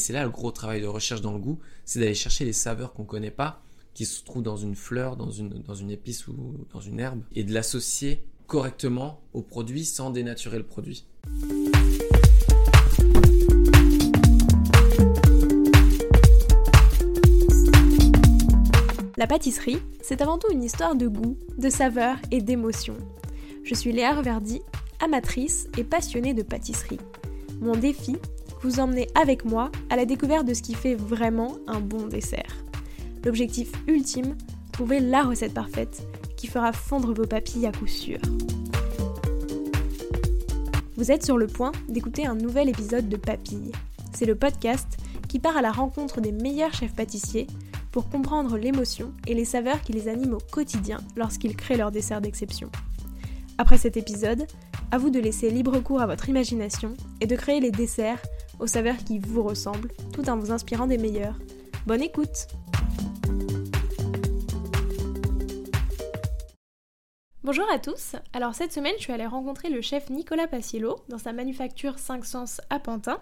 C'est là le gros travail de recherche dans le goût, c'est d'aller chercher les saveurs qu'on connaît pas, qui se trouvent dans une fleur, dans une, dans une épice ou dans une herbe, et de l'associer correctement au produit sans dénaturer le produit. La pâtisserie, c'est avant tout une histoire de goût, de saveur et d'émotion. Je suis Léa Reverdy, amatrice et passionnée de pâtisserie. Mon défi, vous emmener avec moi à la découverte de ce qui fait vraiment un bon dessert. L'objectif ultime, trouver la recette parfaite qui fera fondre vos papilles à coup sûr. Vous êtes sur le point d'écouter un nouvel épisode de Papilles. C'est le podcast qui part à la rencontre des meilleurs chefs pâtissiers pour comprendre l'émotion et les saveurs qui les animent au quotidien lorsqu'ils créent leur dessert d'exception. Après cet épisode, à vous de laisser libre cours à votre imagination et de créer les desserts aux saveurs qui vous ressemblent, tout en vous inspirant des meilleurs. Bonne écoute Bonjour à tous, alors cette semaine je suis allée rencontrer le chef Nicolas Paciello dans sa manufacture 5 Sens à Pantin.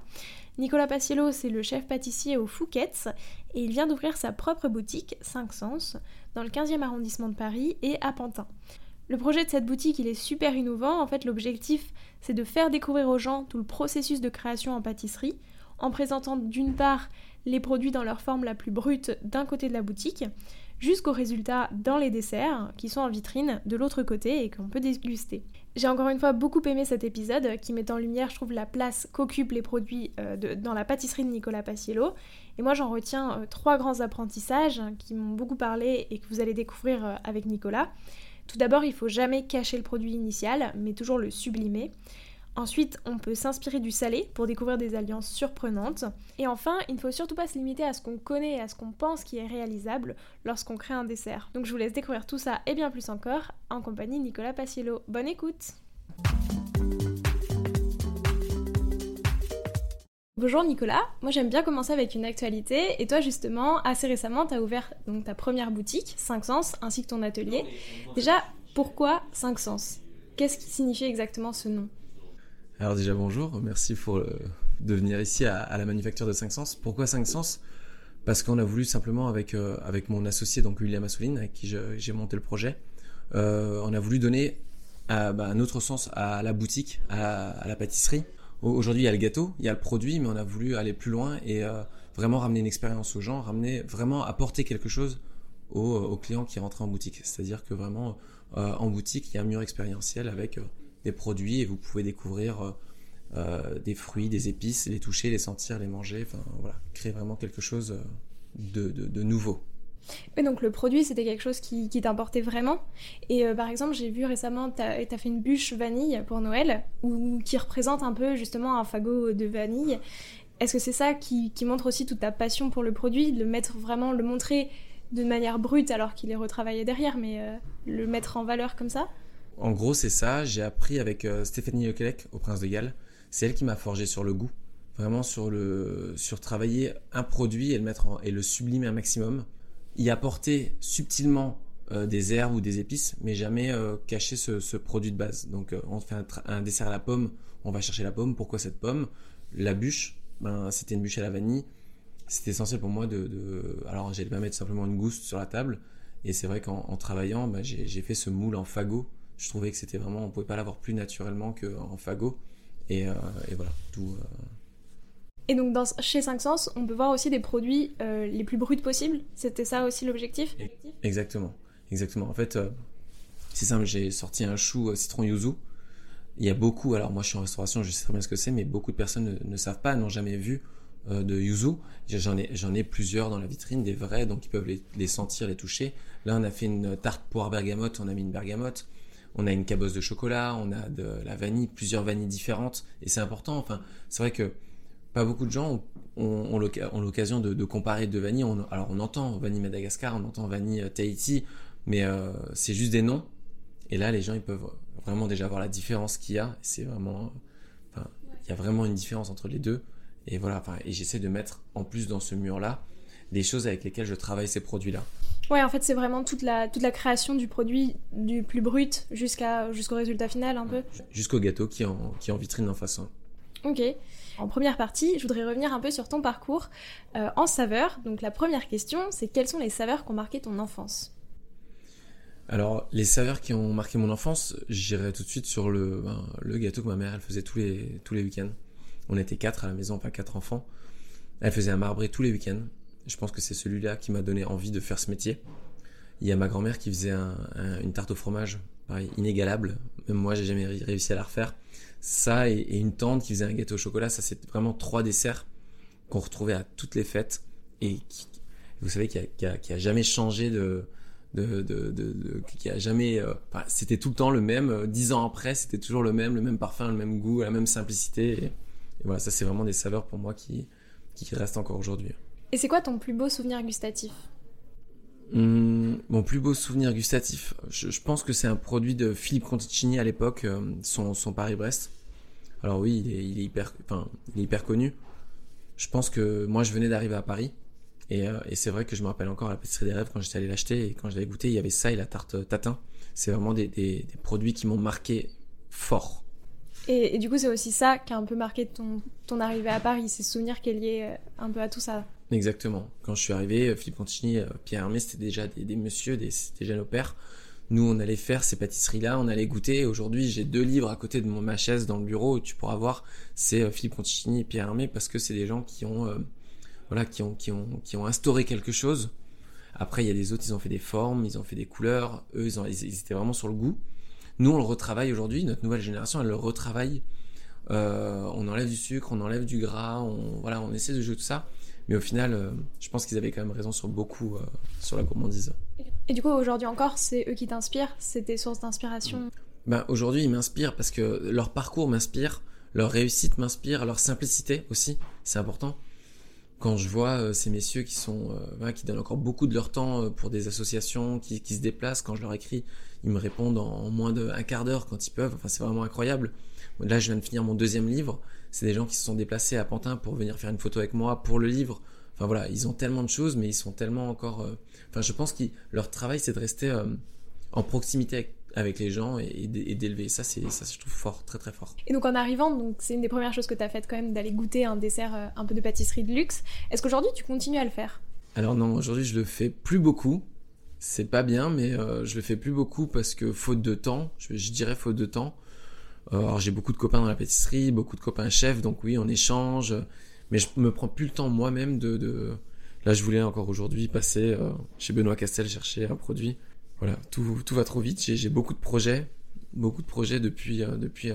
Nicolas Paciello c'est le chef pâtissier au Fouquet's et il vient d'ouvrir sa propre boutique 5 Sens dans le 15e arrondissement de Paris et à Pantin. Le projet de cette boutique il est super innovant, en fait l'objectif c'est de faire découvrir aux gens tout le processus de création en pâtisserie en présentant d'une part les produits dans leur forme la plus brute d'un côté de la boutique, jusqu'aux résultats dans les desserts qui sont en vitrine de l'autre côté et qu'on peut déguster. J'ai encore une fois beaucoup aimé cet épisode qui met en lumière, je trouve, la place qu'occupent les produits euh, dans la pâtisserie de Nicolas Paciello. Et moi, j'en retiens euh, trois grands apprentissages qui m'ont beaucoup parlé et que vous allez découvrir euh, avec Nicolas. Tout d'abord, il faut jamais cacher le produit initial, mais toujours le sublimer. Ensuite, on peut s'inspirer du salé pour découvrir des alliances surprenantes. Et enfin, il ne faut surtout pas se limiter à ce qu'on connaît et à ce qu'on pense qui est réalisable lorsqu'on crée un dessert. Donc je vous laisse découvrir tout ça et bien plus encore en compagnie de Nicolas Paciello. Bonne écoute Bonjour Nicolas, moi j'aime bien commencer avec une actualité et toi justement assez récemment tu as ouvert donc, ta première boutique 5 Sens ainsi que ton atelier. Déjà pourquoi 5 Sens? Qu'est-ce qui signifie exactement ce nom? Alors déjà bonjour, merci pour de venir ici à, la manufacture de 5 Sens. Pourquoi 5 Sens? Parce qu'on a voulu simplement avec, euh, avec mon associé, donc William Assouline, avec qui j'ai monté le projet, euh, on a voulu donner bah, un autre sens à la boutique, à, la pâtisserie. Aujourd'hui il y a le gâteau, il y a le produit, mais on a voulu aller plus loin et euh, vraiment ramener une expérience aux gens, ramener vraiment apporter quelque chose aux, aux clients qui rentrent en boutique. C'est-à-dire que vraiment en boutique il y a un mur expérientiel avec des produits et vous pouvez découvrir euh, euh, des fruits, des épices, les toucher, les sentir, les manger, enfin voilà, créer vraiment quelque chose euh, de, nouveau. Et donc le produit, c'était quelque chose qui, qui t'importait vraiment. Et par exemple, j'ai vu récemment, tu as, fait une bûche vanille pour Noël, ou qui représente un peu justement un fagot de vanille. Est-ce que c'est ça qui, montre aussi toute ta passion pour le produit, le mettre vraiment, le montrer de manière brute alors qu'il est retravaillé derrière, mais le mettre en valeur comme ça? En gros, c'est ça. J'ai appris avec euh, Stéphanie Leclerc au Prince de Galles. C'est elle qui m'a forgé sur le goût. Vraiment sur, le, sur travailler un produit et le, mettre et le sublimer un maximum. Y apporter subtilement euh, des herbes ou des épices, mais jamais euh, cacher ce, produit de base. Donc on fait un, dessert à la pomme, on va chercher la pomme. Pourquoi cette pomme? La bûche, ben, c'était une bûche à la vanille. C'était essentiel pour moi de... de... Alors j'allais pas mettre simplement une gousse sur la table. Et c'est vrai qu'en travaillant, ben, j'ai fait ce moule en fagot je trouvais que c'était vraiment, on pouvait pas l'avoir plus naturellement qu'en fagot. Euh, et voilà, tout. Euh. Et donc chez 5 Sens, on peut voir aussi des produits euh, les plus bruts possibles. C'était ça aussi l'objectif Exactement, exactement. En fait, c'est simple, j'ai sorti un chou citron yuzu. Il y a beaucoup, alors moi je suis en restauration, je sais très bien ce que c'est, mais beaucoup de personnes ne, savent pas, n'ont jamais vu de yuzu. J'en ai, j'en ai plusieurs dans la vitrine, des vrais, donc ils peuvent les, les, sentir, les toucher. Là, on a fait une tarte poire bergamote, on a mis une bergamote on a une cabosse de chocolat, on a de la vanille, plusieurs vanilles différentes, et c'est important. Enfin, c'est vrai que pas beaucoup de gens ont, l'occasion de, comparer deux vanilles. alors, on entend vanille Madagascar, on entend vanille euh, Tahiti, mais euh, c'est juste des noms. Et là, les gens, ils peuvent vraiment déjà voir la différence qu'il y a. C'est vraiment, il y a vraiment une différence entre les deux. Et voilà, et j'essaie de mettre en plus dans ce mur-là des choses avec lesquelles je travaille ces produits-là. Ouais, en fait, c'est vraiment toute la, toute la création du produit, du plus brut jusqu'à, jusqu'au résultat final, un peu. Jusqu'au gâteau qui est en, qui en vitrine en face. Ok. En première partie, je voudrais revenir un peu sur ton parcours euh, en saveurs. Donc la première question, c'est quelles sont les saveurs qui ont marqué ton enfance? Alors les saveurs qui ont marqué mon enfance, j'irai tout de suite sur le, ben, gâteau que ma mère faisait tous les, tous les week-ends. On était quatre à la maison, enfin quatre enfants. Elle faisait un marbré tous les week-ends. Je pense que c'est celui-là qui m'a donné envie de faire ce métier. Il y a ma grand-mère qui faisait une tarte au fromage, pareil, inégalable. Même moi, j'ai jamais réussi à la refaire ça et, une tante qui faisait un gâteau au chocolat, ça c'est vraiment trois desserts qu'on retrouvait à toutes les fêtes et qui, vous savez, qui a, qui, a, jamais changé de, qui a jamais, euh, c'était tout le temps le même. Euh, dix ans après, c'était toujours le même, le même parfum, le même goût, la même simplicité. Et, voilà, ça c'est vraiment des saveurs pour moi qui, qui restent encore aujourd'hui. Et c'est quoi ton plus beau souvenir gustatif? Mon plus beau souvenir gustatif, je, pense que c'est un produit de Philippe Conticini à l'époque, euh, son, Paris-Brest. Alors oui, il est, hyper, connu. Je pense que moi, je venais d'arriver à Paris. Et, euh, c'est vrai que je me rappelle encore la pâtisserie des rêves quand j'étais allé l'acheter et quand je l'avais goûté, il y avait ça et la tarte tatin. C'est vraiment des, produits qui m'ont marqué fort. Et, du coup, c'est aussi ça qui a un peu marqué ton, ton arrivée à Paris, ces souvenirs qui est lié euh, un peu à tout ça. Exactement. Quand je suis arrivé, Philippe Contigny, Pierre Hermé, c'était déjà des, des messieurs, des, c'était déjà nos pères. Nous, on allait faire ces pâtisseries-là, on allait goûter. Aujourd'hui, j'ai deux livres à côté de ma chaise dans le bureau tu pourras voir. C'est euh, Philippe Conticini et Pierre Hermé parce que c'est des gens qui ont, euh, voilà, qui ont, qui ont, qui ont instauré quelque chose. Après, il y a des autres, ils ont fait des formes, ils ont fait des couleurs. Eux, ils, ont, ils, étaient vraiment sur le goût. Nous, on le retravaille aujourd'hui. Notre nouvelle génération, elle le retravaille. Euh, on enlève du sucre, on enlève du gras, on, voilà, on essaie de jouer tout ça. Mais au final, euh, je pense qu'ils avaient quand même raison sur beaucoup, euh, sur la gourmandise. Et du coup, aujourd'hui encore, c'est eux qui t'inspirent? C'est tes sources d'inspiration? Ben, Aujourd'hui, ils m'inspirent parce que leur parcours m'inspire, leur réussite m'inspire, leur simplicité aussi, c'est important. Quand je vois ces messieurs qui sont, qui donnent encore beaucoup de leur temps pour des associations, qui, qui, se déplacent, quand je leur écris, ils me répondent en moins d'un quart d'heure quand ils peuvent. Enfin, c'est vraiment incroyable. Là, je viens de finir mon deuxième livre c'est des gens qui se sont déplacés à Pantin pour venir faire une photo avec moi pour le livre. Enfin voilà, ils ont tellement de choses, mais ils sont tellement encore. Euh, enfin, je pense que leur travail, c'est de rester euh, en proximité avec, les gens et, d'élever. Ça, c'est ça, je trouve fort, très très fort. Et donc en arrivant, donc c'est une des premières choses que tu as faites quand même d'aller goûter un dessert euh, un peu de pâtisserie de luxe. Est-ce qu'aujourd'hui tu continues à le faire? Alors non, aujourd'hui je le fais plus beaucoup. C'est pas bien, mais je le fais plus beaucoup parce que faute de temps, je dirais faute de temps. Euh, alors j'ai beaucoup de copains dans la pâtisserie, beaucoup de copains chefs, donc oui, on échange. Mais je me prends plus le temps moi-même de, de... Là, je voulais encore aujourd'hui passer euh, chez Benoît Castel chercher un produit. Voilà, tout, tout va trop vite. J'ai beaucoup de projets, beaucoup de projets depuis, euh, depuis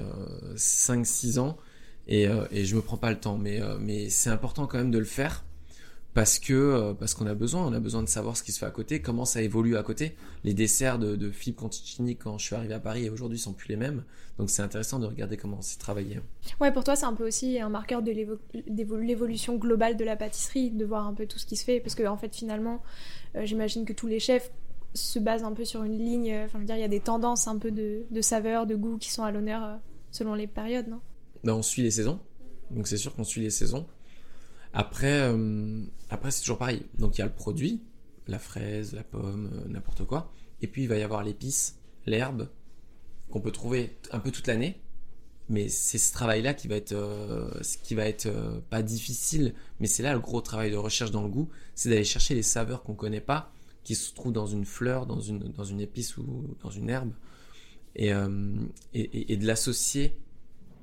5-6 ans. Et, et je me prends pas le temps. Mais, mais c'est important quand même de le faire parce que euh, parce qu'on a besoin, on a besoin de savoir ce qui se fait à côté, comment ça évolue à côté. Les desserts de, de Philippe Conticini quand je suis arrivé à Paris et aujourd'hui sont plus les mêmes, donc c'est intéressant de regarder comment c'est travaillé. Ouais, pour toi c'est un peu aussi un marqueur de l'évolution globale de la pâtisserie, de voir un peu tout ce qui se fait, parce que en fait finalement, euh, j'imagine que tous les chefs se basent un peu sur une ligne. Euh, enfin, je veux dire, il y a des tendances un peu de, de saveurs, de goût qui sont à l'honneur selon les périodes, non? Ben, on suit les saisons, donc c'est sûr qu'on suit les saisons. Après, euh, après c'est toujours pareil. Donc il y a le produit, la fraise, la pomme, euh, n'importe quoi. Et puis il va y avoir l'épice, l'herbe, qu'on peut trouver un peu toute l'année. Mais c'est ce travail-là qui va être, euh, qui va être pas difficile, mais c'est là le gros travail de recherche dans le goût, c'est d'aller chercher les saveurs qu'on connaît pas, qui se trouvent dans une fleur, dans une, dans une épice ou dans une herbe, et, et, et de l'associer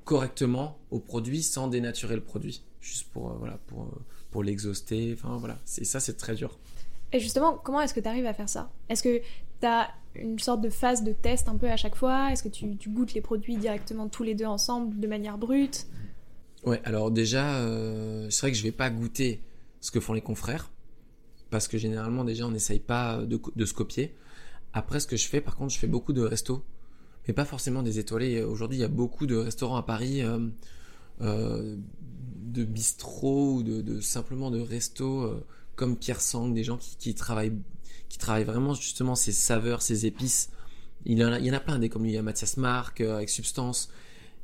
correctement au produit sans dénaturer le produit juste pour, euh, voilà, pour, euh, pour l'exhauster. Enfin, voilà. Et ça, c'est très dur. Et justement, comment est-ce que tu arrives à faire ça? Est-ce que tu as une sorte de phase de test un peu à chaque fois? Est-ce que tu, tu, goûtes les produits directement tous les deux ensemble de manière brute? Ouais, alors déjà, euh, c'est vrai que je vais pas goûter ce que font les confrères. Parce que généralement, déjà, on n'essaye pas de, de, se copier. Après, ce que je fais, par contre, je fais beaucoup de restos. Mais pas forcément des étoilés. Aujourd'hui, il y a beaucoup de restaurants à Paris. Euh, de bistrot ou de, simplement de resto euh, comme Pierre Sang, des gens qui, travaillent qui travaillent vraiment justement ces saveurs, ces épices. Il y en a, plein des comme lui, il y a Mathias Marc euh, avec Substance.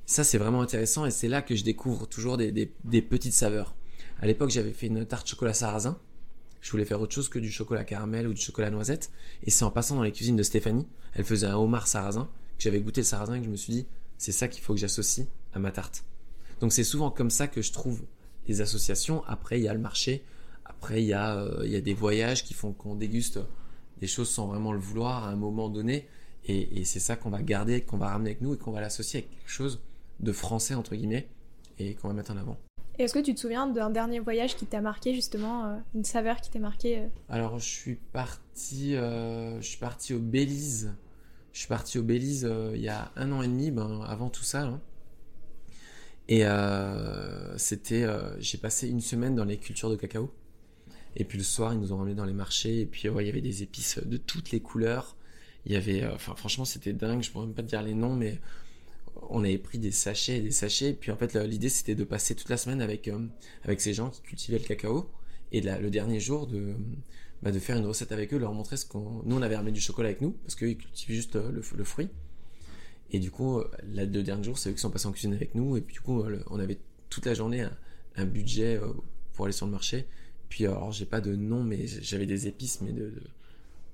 Ça c'est vraiment intéressant et c'est là que je découvre toujours des, des, petites saveurs. À l'époque j'avais fait une tarte chocolat sarrasin. Je voulais faire autre chose que du chocolat caramel ou du chocolat noisette. Et c'est en passant dans les cuisines de Stéphanie, elle faisait un homard sarrasin, que j'avais goûté le sarrasin et que je me suis dit, c'est ça qu'il faut que j'associe à ma tarte. Donc c'est souvent comme ça que je trouve les associations. Après, il y a le marché. Après, il y a, euh, il y a des voyages qui font qu'on déguste des choses sans vraiment le vouloir à un moment donné. Et, c'est ça qu'on va garder, qu'on va ramener avec nous et qu'on va l'associer avec quelque chose de français, entre guillemets, et qu'on va mettre en avant. Et est-ce que tu te souviens d'un dernier voyage qui t'a marqué, justement, euh, une saveur qui t'a marqué euh? Alors, je suis parti, je suis parti au Belize. Je suis parti au Belize il y a un an et demi, ben, avant tout ça. Hein. Et c'était, j'ai passé une semaine dans les cultures de cacao. Et puis le soir, ils nous ont ramené dans les marchés. Et puis, il y avait des épices de toutes les couleurs. Il y avait, euh, franchement, c'était dingue. Je pourrais même pas te dire les noms, mais on avait pris des sachets et des sachets. Et puis, en fait, l'idée, c'était de passer toute la semaine avec, euh, avec ces gens qui cultivaient le cacao. Et le dernier jour, de, bah, de faire une recette avec eux, leur montrer ce qu'on. Nous, on avait ramené du chocolat avec nous, parce qu'ils cultivent juste euh, le, fruit. Et du coup, là, le dernier jour, c'est eux qui sont passés en cuisine avec nous. Et puis, du coup, on avait toute la journée un, un budget pour aller sur le marché. Puis alors j'ai pas de nom, mais j'avais des épices, mais de,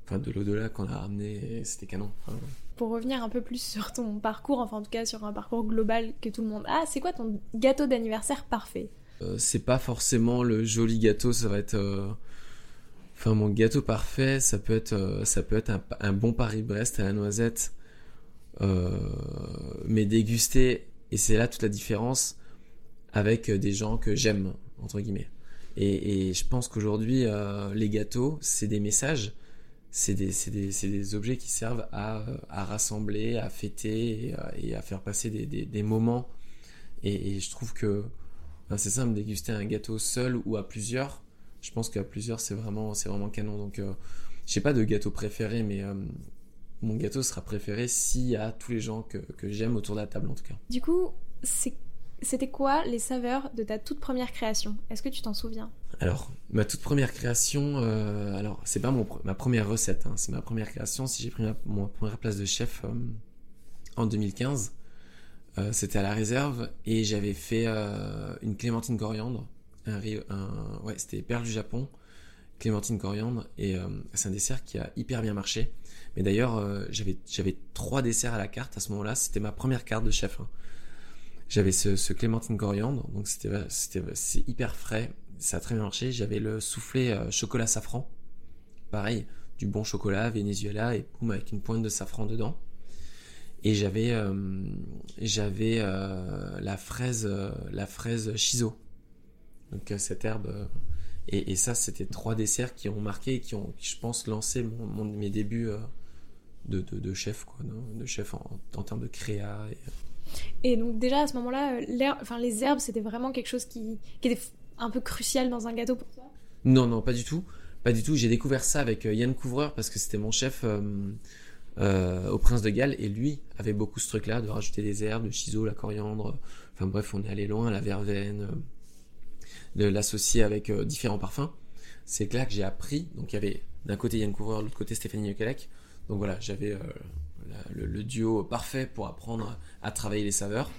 enfin de l'au-delà qu'on a ramené, c'était canon. Pour revenir un peu plus sur ton parcours, enfin en tout cas sur un parcours global que tout le monde a, c'est quoi ton gâteau d'anniversaire parfait? Euh, C'est pas forcément le joli gâteau, ça va être. Euh, enfin mon gâteau parfait, ça peut être, euh, ça peut être un, bon Paris-Brest à la noisette, mais dégusté, et c'est là toute la différence avec des gens que j'aime entre guillemets. Et, je pense qu'aujourd'hui, euh, les gâteaux, c'est des messages, c'est des, des, des, objets qui servent à, à rassembler, à fêter et, à faire passer des, des moments. Et, je trouve que ben, c'est simple, déguster un gâteau seul ou à plusieurs. Je pense qu'à plusieurs, c'est vraiment, vraiment canon. Donc, euh, je n'ai pas de gâteau préféré, mais euh, mon gâteau sera préféré s'il y a tous les gens que, que j'aime autour de la table, en tout cas. Du coup, c'est c'était quoi les saveurs de ta toute première création? Est-ce que tu t'en souviens? Alors, ma toute première création, euh, alors c'est pas mon, ma première recette, hein, c'est ma première création. Si j'ai pris ma, première place de chef euh, en 2015, euh, c'était à la réserve et j'avais fait une clémentine coriandre. Un, un ouais, c'était perle du Japon, clémentine coriandre et c'est un dessert qui a hyper bien marché. Mais d'ailleurs, j'avais j'avais trois desserts à la carte à ce moment-là. C'était ma première carte de chef. Hein. J'avais ce, clémentine coriandre, donc c'était c'est hyper frais, ça a très bien marché. J'avais le soufflé euh, chocolat safran, pareil, du bon chocolat Venezuela et boum avec une pointe de safran dedans. Et j'avais euh, j'avais euh, la fraise la fraise shiso, donc cette herbe. Et, ça, c'était trois desserts qui ont marqué et qui ont, je pense, lancé mon, mes débuts de, de, chef, quoi, de chef en, en termes de créa. Et, et donc déjà à ce moment-là, euh, enfin, les herbes, c'était vraiment quelque chose qui, était un peu crucial dans un gâteau pour toi? Non, non, pas du tout. Pas du tout. J'ai découvert ça avec euh, Yann Couvreur parce que c'était mon chef euh, au Prince de Galles et lui avait beaucoup ce truc-là de rajouter des herbes, le chiso, la coriandre. Enfin bref, on est allé loin, la verveine, de l'associer avec différents parfums. C'est là que j'ai appris. Donc il y avait d'un côté Yann Couvreur, de l'autre côté Stéphanie Lequelec. Donc voilà, j'avais le, duo parfait pour apprendre à travailler les saveurs.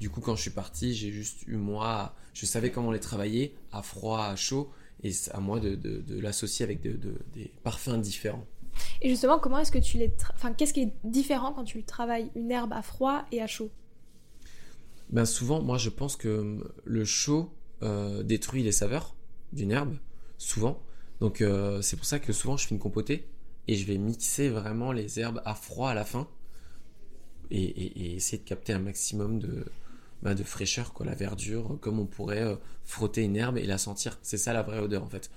Du coup, quand je suis parti, j'ai juste eu moi, je savais comment les travailler à froid, à chaud, et à moi de, l'associer avec des parfums différents. Et justement, comment est-ce que tu les, enfin, qu'est-ce qui est différent quand tu travailles une herbe à froid et à chaud? Ben souvent, moi, je pense que le chaud euh, détruit les saveurs d'une herbe, souvent. Donc euh, c'est pour ça que souvent je fais une compotée et je vais mixer vraiment les herbes à froid à la fin et, essayer de capter un maximum de, bah, de fraîcheur, quoi, la verdure, comme on pourrait euh, frotter une herbe et la sentir. C'est ça la vraie odeur en fait.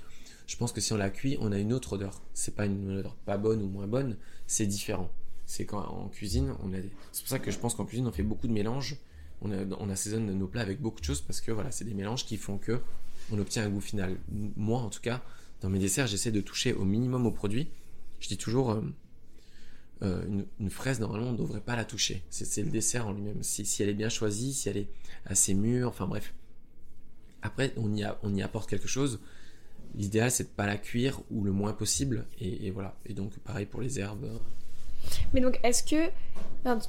Je pense que si on la cuit, on a une autre odeur. C'est pas une odeur pas bonne ou moins bonne, c'est différent. C'est quand en cuisine, on a c'est pour ça que je pense qu'en cuisine on fait beaucoup de mélanges. On, on assaisonne nos plats avec beaucoup de choses parce que voilà, c'est des mélanges qui font que on obtient un goût final. Moi en tout cas, dans mes desserts, j'essaie de toucher au minimum au produit je dis toujours, euh, euh, une, fraise, normalement, on ne devrait pas la toucher. C'est le dessert en lui-même. Si, elle est bien choisie, si elle est assez mûre, enfin bref. Après, on y, apporte quelque chose. L'idéal, c'est de pas la cuire ou le moins possible. Et, voilà. Et donc, pareil pour les herbes. Mais donc, est-ce que.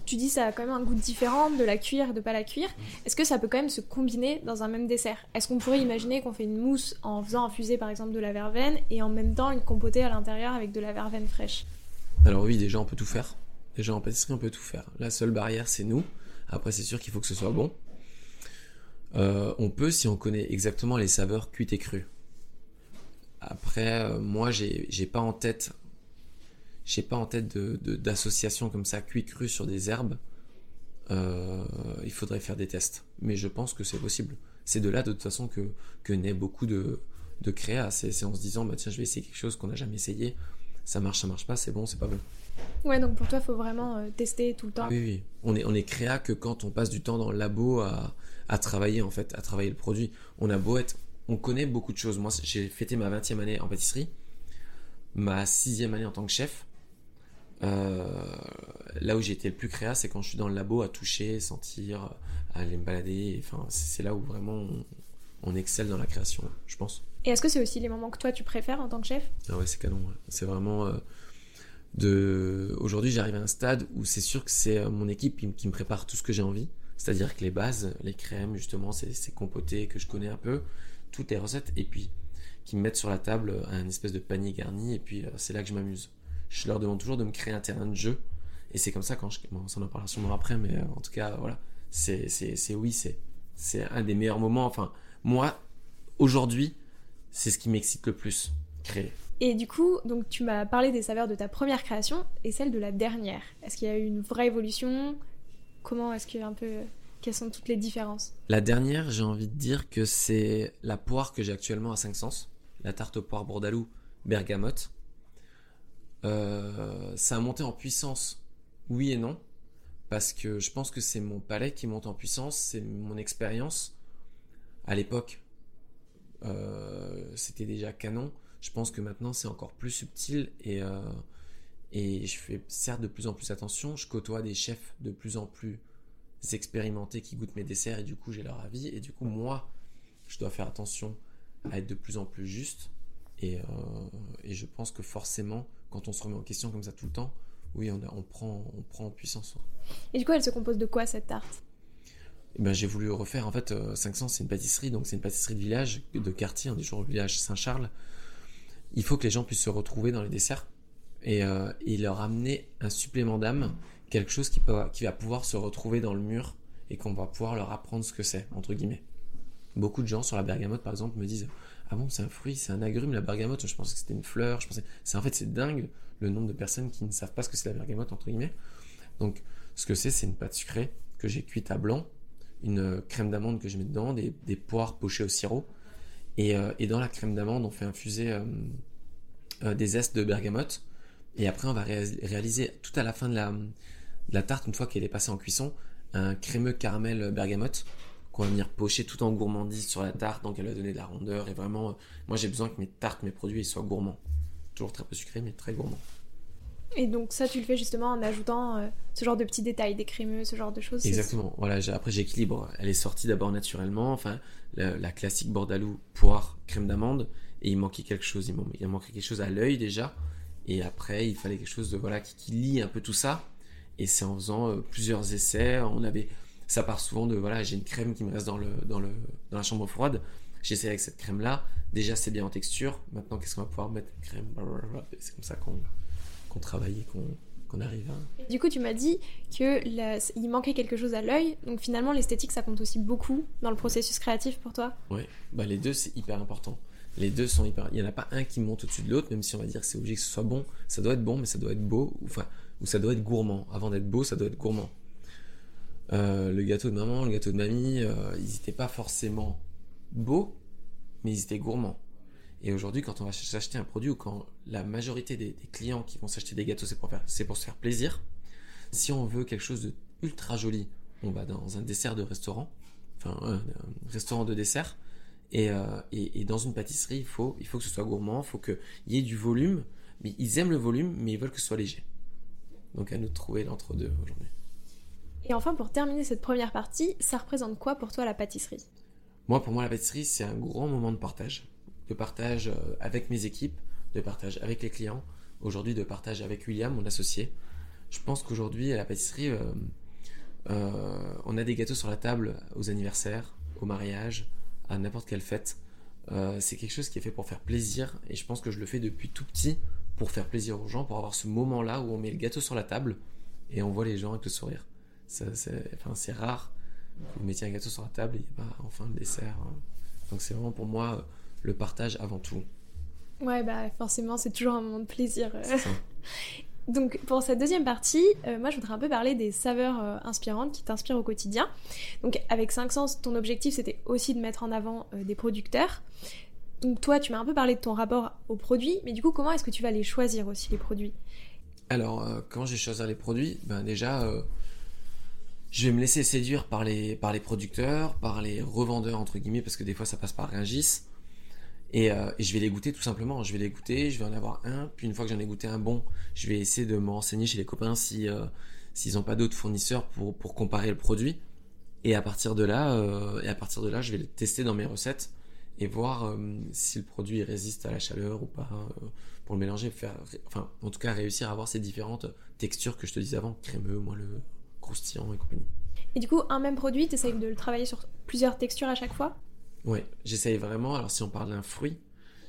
tu dis ça a quand même un goût différent de la cuire et de pas la cuire. Est-ce que ça peut quand même se combiner dans un même dessert? Est-ce qu'on pourrait imaginer qu'on fait une mousse en faisant infuser par exemple de la verveine et en même temps une compotée à l'intérieur avec de la verveine fraîche? Alors, oui, déjà, on peut tout faire. Déjà, en pâtisserie, on peut tout faire. La seule barrière, c'est nous. Après, c'est sûr qu'il faut que ce soit bon. Euh, on peut si on connaît exactement les saveurs cuites et crues. Après, euh, moi, j'ai pas en tête, j'ai pas en tête de d'association comme ça cuit cru sur des herbes. Euh, il faudrait faire des tests, mais je pense que c'est possible. C'est de là de toute façon que que naît beaucoup de de créa. C'est en se disant bah tiens, je vais essayer quelque chose qu'on n'a jamais essayé. Ça marche, ça marche pas, c'est bon, c'est pas bon. Ouais, donc pour toi, il faut vraiment euh, tester tout le temps. Oui, oui. On est, on est créa que quand on passe du temps dans le labo à, à travailler, en fait, à travailler le produit. On a beau être. On connaît beaucoup de choses. Moi, j'ai fêté ma 20e année en pâtisserie, ma 6e année en tant que chef. Euh, là où j'ai été le plus créa, c'est quand je suis dans le labo à toucher, sentir, à aller me balader. Enfin, c'est là où vraiment on, on, excelle dans la création, je pense. Et est-ce que c'est aussi les moments que toi tu préfères en tant que chef? Ah ouais, c'est canon. C'est vraiment. Euh, de aujourd'hui j'arrive à un stade où c'est sûr que c'est euh, mon équipe qui, me prépare tout ce que j'ai envie c'est-à-dire que les bases les crèmes justement ces, compotés que je connais un peu toutes les recettes et puis qui me mettent sur la table un espèce de panier garni et puis c'est là que je m'amuse je leur demande toujours de me créer un terrain de jeu. Et c'est comme ça quand je bon, ça en parlera sûrement après mais euh, en tout cas voilà. C'est c'est oui c'est c'est un des meilleurs moments. Enfin moi aujourd'hui c'est ce qui m'excite le plus créer. Et du coup, donc tu m'as parlé des saveurs de ta première création et celle de la dernière. Est-ce qu'il y a eu une vraie évolution? Comment est-ce qu'il y a un peu quelles sont toutes les différences? La dernière, j'ai envie de dire que c'est la poire que j'ai actuellement à 5 sens, la tarte aux poires bordalou bergamote. Euh, ça a monté en puissance, oui et non, parce que je pense que c'est mon palais qui monte en puissance, c'est mon expérience. À l'époque, euh, c'était déjà canon. Je pense que maintenant c'est encore plus subtil et, euh, et je fais certes de plus en plus attention. Je côtoie des chefs de plus en plus expérimentés qui goûtent mes desserts et du coup j'ai leur avis. Et du coup, moi, je dois faire attention à être de plus en plus juste. Et, et je pense que forcément, quand on se remet en question comme ça tout le temps, oui, on, on, prend, on prend en puissance. Et du coup, elle se compose de quoi cette tarte? Eh ben, j'ai voulu refaire en fait 500 c'est une pâtisserie donc c'est une pâtisserie de village de quartier on dit toujours village Saint-Charles il faut que les gens puissent se retrouver dans les desserts et, euh, leur amener un supplément d'âme, quelque chose qui, peut, qui va pouvoir se retrouver dans le mur et qu'on va pouvoir leur apprendre ce que c'est, entre guillemets. Beaucoup de gens sur la bergamote, par exemple, me disent Ah bon, c'est un fruit, c'est un agrume, la bergamote. Je pensais que c'était une fleur. Je pensais. C'est en fait, c'est dingue le nombre de personnes qui ne savent pas ce que c'est la bergamote, entre guillemets. Donc, ce que c'est, c'est une pâte sucrée que j'ai cuite à blanc, une crème d'amande que je mets dedans, des, poires pochées au sirop, euh, et, dans la crème d'amande, on fait infuser euh, euh, des zestes de bergamote. Et après, on va réaliser tout à la fin de la, tarte, une fois qu'elle est passée en cuisson, un crémeux caramel bergamote qu'on va venir pocher tout en gourmandise sur la tarte. Donc elle va donner de la rondeur. Et vraiment, moi j'ai besoin que mes tartes, mes produits, soient gourmands. Toujours très peu sucrés, mais très gourmands. Et donc ça, tu le fais justement en ajoutant ce genre de petits détails, des crémeux, ce genre de choses. Exactement. Voilà. Après, j'équilibre. Elle est sortie d'abord naturellement. Enfin, la, classique bordalou, poire, crème d'amande, et il manquait quelque chose, il, il manquait quelque chose à l'œil déjà, et après il fallait quelque chose de voilà qui, qui lie un peu tout ça, et c'est en faisant euh, plusieurs essais, on avait, ça part souvent de voilà j'ai une crème qui me reste dans le dans le dans la chambre froide, j'essaie avec cette crème là, déjà c'est bien en texture, maintenant qu'est-ce qu'on va pouvoir mettre? Crème, c'est comme ça qu'on qu'on travaille et qu'on arrive Du coup, tu m'as dit que il manquait quelque chose à l'œil, donc finalement l'esthétique ça compte aussi beaucoup dans le processus créatif pour toi? Ouais, bah les deux c'est hyper important. Les deux sont hyper. Il n'y en a pas un qui monte au-dessus de l'autre, même si on va dire que c'est obligé que ce soit bon. Ça doit être bon, mais ça doit être beau, enfin, ou ça doit être gourmand. Avant d'être beau, ça doit être gourmand. Euh, le gâteau de maman, le gâteau de mamie, euh, ils n'étaient pas forcément beaux, mais ils étaient gourmands. Et aujourd'hui, quand on va s'acheter un produit ou quand la majorité des, clients qui vont s'acheter des gâteaux, c'est pour, se faire plaisir. Si on veut quelque chose de ultra joli, on va dans un dessert de restaurant, enfin un, restaurant de dessert, euh, et, et, dans une pâtisserie, il faut, il faut que ce soit gourmand, il faut qu'il y ait du volume, mais ils aiment le volume, mais ils veulent que ce soit léger. Donc à nous de trouver l'entre-deux aujourd'hui. Et enfin, pour terminer cette première partie, ça représente quoi pour toi la pâtisserie? Moi, pour moi, la pâtisserie, c'est un grand moment de partage de partage euh, avec mes équipes, de partage avec les clients, aujourd'hui de partage avec William, mon associé. Je pense qu'aujourd'hui, à la pâtisserie, euh, euh, on a des gâteaux sur la table aux anniversaires, au mariage, à n'importe quelle fête. c'est quelque chose qui est fait pour faire plaisir et je pense que je le fais depuis tout petit pour faire plaisir aux gens, pour avoir ce moment-là où on met le gâteau sur la table et on voit les gens avec le sourire. C'est, enfin, rare Vous mettez un gâteau sur la table et bah, enfin le dessert. hein. Donc c'est vraiment pour moi euh, le partage avant tout. Ouais, bah forcément, c'est toujours un moment de plaisir. euh. Ça. Donc pour cette deuxième partie, euh, moi je voudrais un peu parler des saveurs euh, inspirantes qui t'inspirent au quotidien. Donc avec 5 sens, ton objectif c'était aussi de mettre en avant des producteurs. Donc toi tu m'as un peu parlé de ton rapport aux produits, mais du coup comment est-ce que tu vas les choisir aussi les produits? Alors, quand j'ai choisi les produits, ben déjà, je vais me laisser séduire par les, producteurs, par les revendeurs, entre guillemets, parce que des fois ça passe par Rungis. Et, euh, et je vais les goûter tout simplement. Je vais les goûter, je vais en avoir un, puis une fois que j'en ai goûté un bon, je vais essayer de me renseigner chez les copains si, euh, s'ils n'ont pas d'autres fournisseurs pour, comparer le produit. Et à partir de là, euh, et à partir de là, je vais le tester dans mes recettes et voir si le produit résiste à la chaleur ou pas pour le mélanger, faire, en tout cas, réussir à avoir ces différentes textures que je te disais avant, crémeux, moelleux, croustillant et compagnie. Et du coup un même produit, tu essayes de le travailler sur plusieurs textures à chaque fois? Ouais, j'essaye vraiment. Alors, si on parle d'un fruit,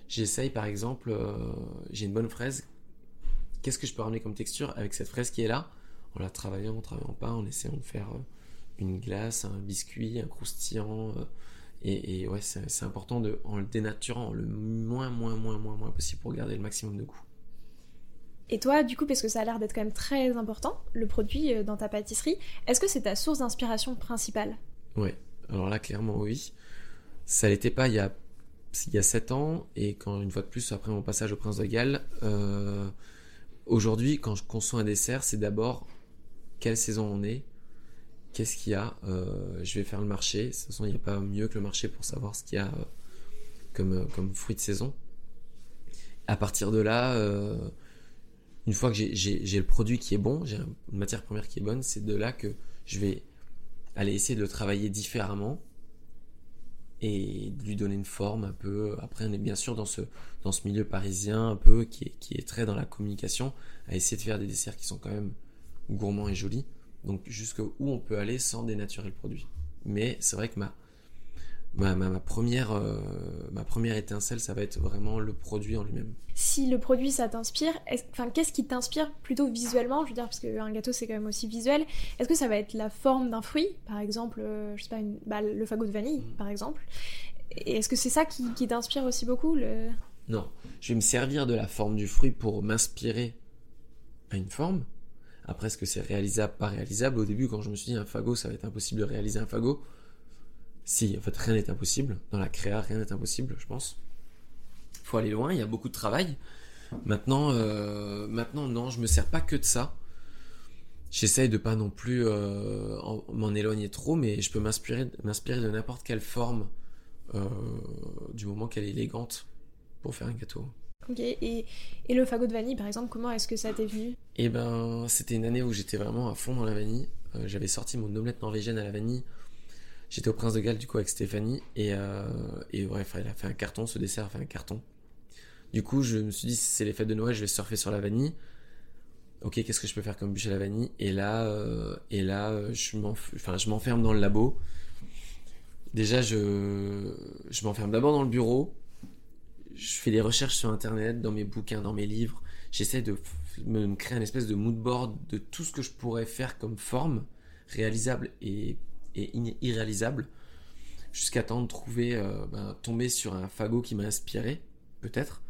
j'essaye par exemple, euh, j'ai une bonne fraise. Qu'est-ce que je peux ramener comme texture avec cette fraise qui est là? En la travaillant, en travaillant pas, en essayant de faire euh, une glace, un biscuit, un croustillant. euh, et, et ouais, c'est c'est important de, en le dénaturant le moins, moins, moins, moins, moins possible pour garder le maximum de goût. Et toi, du coup, parce que ça a l'air d'être quand même très important, le produit euh, dans ta pâtisserie, est-ce que c'est ta source d'inspiration principale? Ouais, alors là, clairement, oui. Ça l'était pas il y a, il y a 7 ans, et quand, une fois de plus, après mon passage au Prince de Galles, euh, aujourd'hui, quand je conçois un dessert, c'est d'abord quelle saison on est, qu'est-ce qu'il y a, euh, je vais faire le marché. De toute façon, il n'y a pas mieux que le marché pour savoir ce qu'il y a comme, comme fruit de saison. À partir de là, une fois que j'ai- le produit qui est bon, j'ai une matière première qui est bonne, c'est de là que je vais aller essayer de le travailler différemment et de lui donner une forme un peu. Après, on est bien sûr dans ce, dans ce milieu parisien un peu qui est, qui est très dans la communication, à essayer de faire des desserts qui sont quand même gourmands et jolis. Donc, jusqu'où on peut aller sans dénaturer le produit. Mais c'est vrai que ma, ma, ma, ma première, euh, ma première étincelle, ça va être vraiment le produit en lui-même. Si le produit ça t'inspire, enfin qu'est-ce qui t'inspire plutôt visuellement? Je veux dire parce qu'un gâteau c'est quand même aussi visuel. Est-ce que ça va être la forme d'un fruit, par exemple, euh, je sais pas, une- bah, le fagot de vanille, Mm. par exemple Et est-ce que c'est ça qui, qui t'inspire aussi beaucoup le... Non, je vais me servir de la forme du fruit pour m'inspirer à une forme. Après, est-ce que c'est réalisable, pas réalisable? Au début, quand je me suis dit un fagot, ça va être impossible de réaliser un fagot. Si, en fait, rien n'est impossible. Dans la créa, rien n'est impossible, je pense. Il faut aller loin, il y a beaucoup de travail. Maintenant, euh, maintenant, non, je me sers pas que de ça. J'essaye de pas non plus euh, en- m'en éloigner trop, mais je peux m'inspirer, m'inspirer de n'importe quelle forme euh, du moment qu'elle est élégante pour faire un gâteau. Ok, et, et le fagot de vanille, par exemple, comment est-ce que ça t'est venu? Et ben, c'était une année où j'étais vraiment à fond dans la vanille. J'avais sorti mon omelette norvégienne à la vanille. J'étais au Prince de Galles du coup avec Stéphanie et, euh, et bref, elle a fait un carton, ce dessert a fait un carton. Du coup, je me suis dit, c'est les fêtes de Noël, je vais surfer sur la vanille. Ok, qu'est-ce que je peux faire comme bûche à la vanille? Et là, euh, et là, je m'enferme dans le labo. Déjà, je, je m'enferme d'abord dans le bureau. Je fais des recherches sur Internet, dans mes bouquins, dans mes livres. J'essaie de me me créer un espèce de mood board de tout ce que je pourrais faire comme forme, réalisable et, et irréalisable, jusqu'à temps de trouver, euh, ben, tomber sur un fagot qui m'a inspiré, peut-être.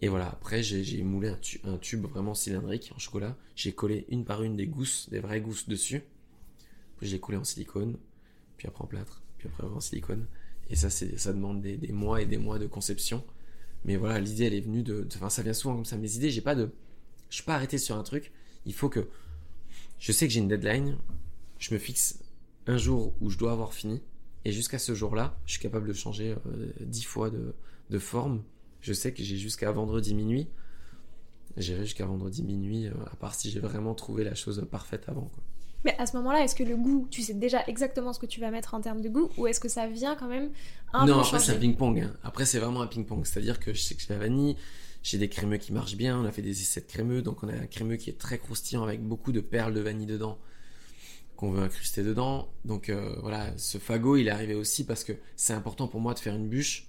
Et voilà, après j'ai j'ai moulé un, un tube vraiment cylindrique en chocolat. J'ai collé une par une des gousses, des vraies gousses dessus. Après, je l'ai collé en silicone, puis après en plâtre, puis après en silicone. Et ça, ça demande des, des mois et des mois de conception. Mais voilà, l'idée, elle est venue de- Enfin, ça vient souvent comme ça. Mes idées, j'ai pas de. Je suis pas arrêté sur un truc. Il faut que. Je sais que j'ai une deadline. Je me fixe un jour où je dois avoir fini. Et jusqu'à ce jour-là, je suis capable de changer euh, dix fois de, de forme. Je sais que j'ai jusqu'à vendredi minuit. J'irai jusqu'à vendredi minuit, euh, à part si j'ai vraiment trouvé la chose parfaite avant. Quoi. Mais à ce moment-là, est-ce que le goût, tu sais déjà exactement ce que tu vas mettre en termes de goût, ou est-ce que ça vient quand même un non, peu après c'est un ping-pong. hein. Après c'est vraiment un ping-pong. C'est-à-dire que je sais que j'ai la vanille, j'ai des crémeux qui marchent bien, on a fait des essais de crémeux, donc on a un crémeux qui est très croustillant avec beaucoup de perles de vanille dedans qu'on veut incruster dedans. Donc euh, voilà, ce fagot il est arrivé aussi parce que c'est important pour moi de faire une bûche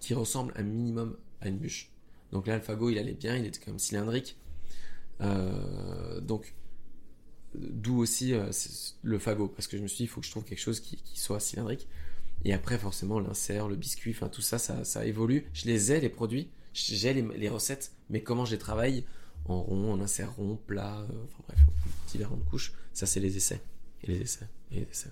qui ressemble un minimum à une bûche. Donc là le fagot il allait bien, il était quand même cylindrique. Euh, donc d'où aussi euh, le fagot, parce que je me suis dit, il faut que je trouve quelque chose qui, soit cylindrique. Et après, forcément, l'insert, le biscuit, enfin tout ça, ça, évolue. Je les ai, les produits, j'ai les, recettes, mais comment je les travaille? En rond, en insert rond, plat, enfin bref, différentes couches, ça c'est les essais. Et les essais, et les essais.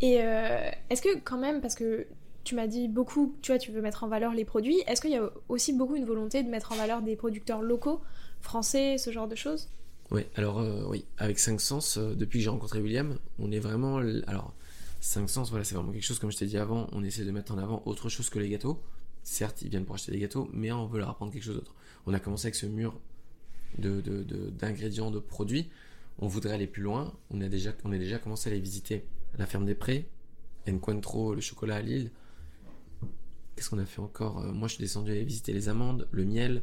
Et euh, est-ce que quand même, parce que tu m'as dit beaucoup, tu vois, tu veux mettre en valeur les produits, est-ce qu'il y a aussi beaucoup une volonté de mettre en valeur des producteurs locaux, français, ce genre de choses? Oui, alors euh, oui, avec 5 Sens, euh, depuis que j'ai rencontré William, on est vraiment... Alors, 5 Sens, voilà, c'est vraiment quelque chose, comme je t'ai dit avant, on essaie de mettre en avant autre chose que les gâteaux. Certes, ils viennent pour acheter des gâteaux, mais on veut leur apprendre quelque chose d'autre. On a commencé avec ce mur d'ingrédients, de, de, de produits. On voudrait aller plus loin. On a déjà, on a déjà commencé à aller visiter la ferme des Prés, Encuentro, le chocolat à Lille. Qu'est-ce qu'on a fait encore? Euh, Moi, je suis descendu aller visiter les amandes, le miel.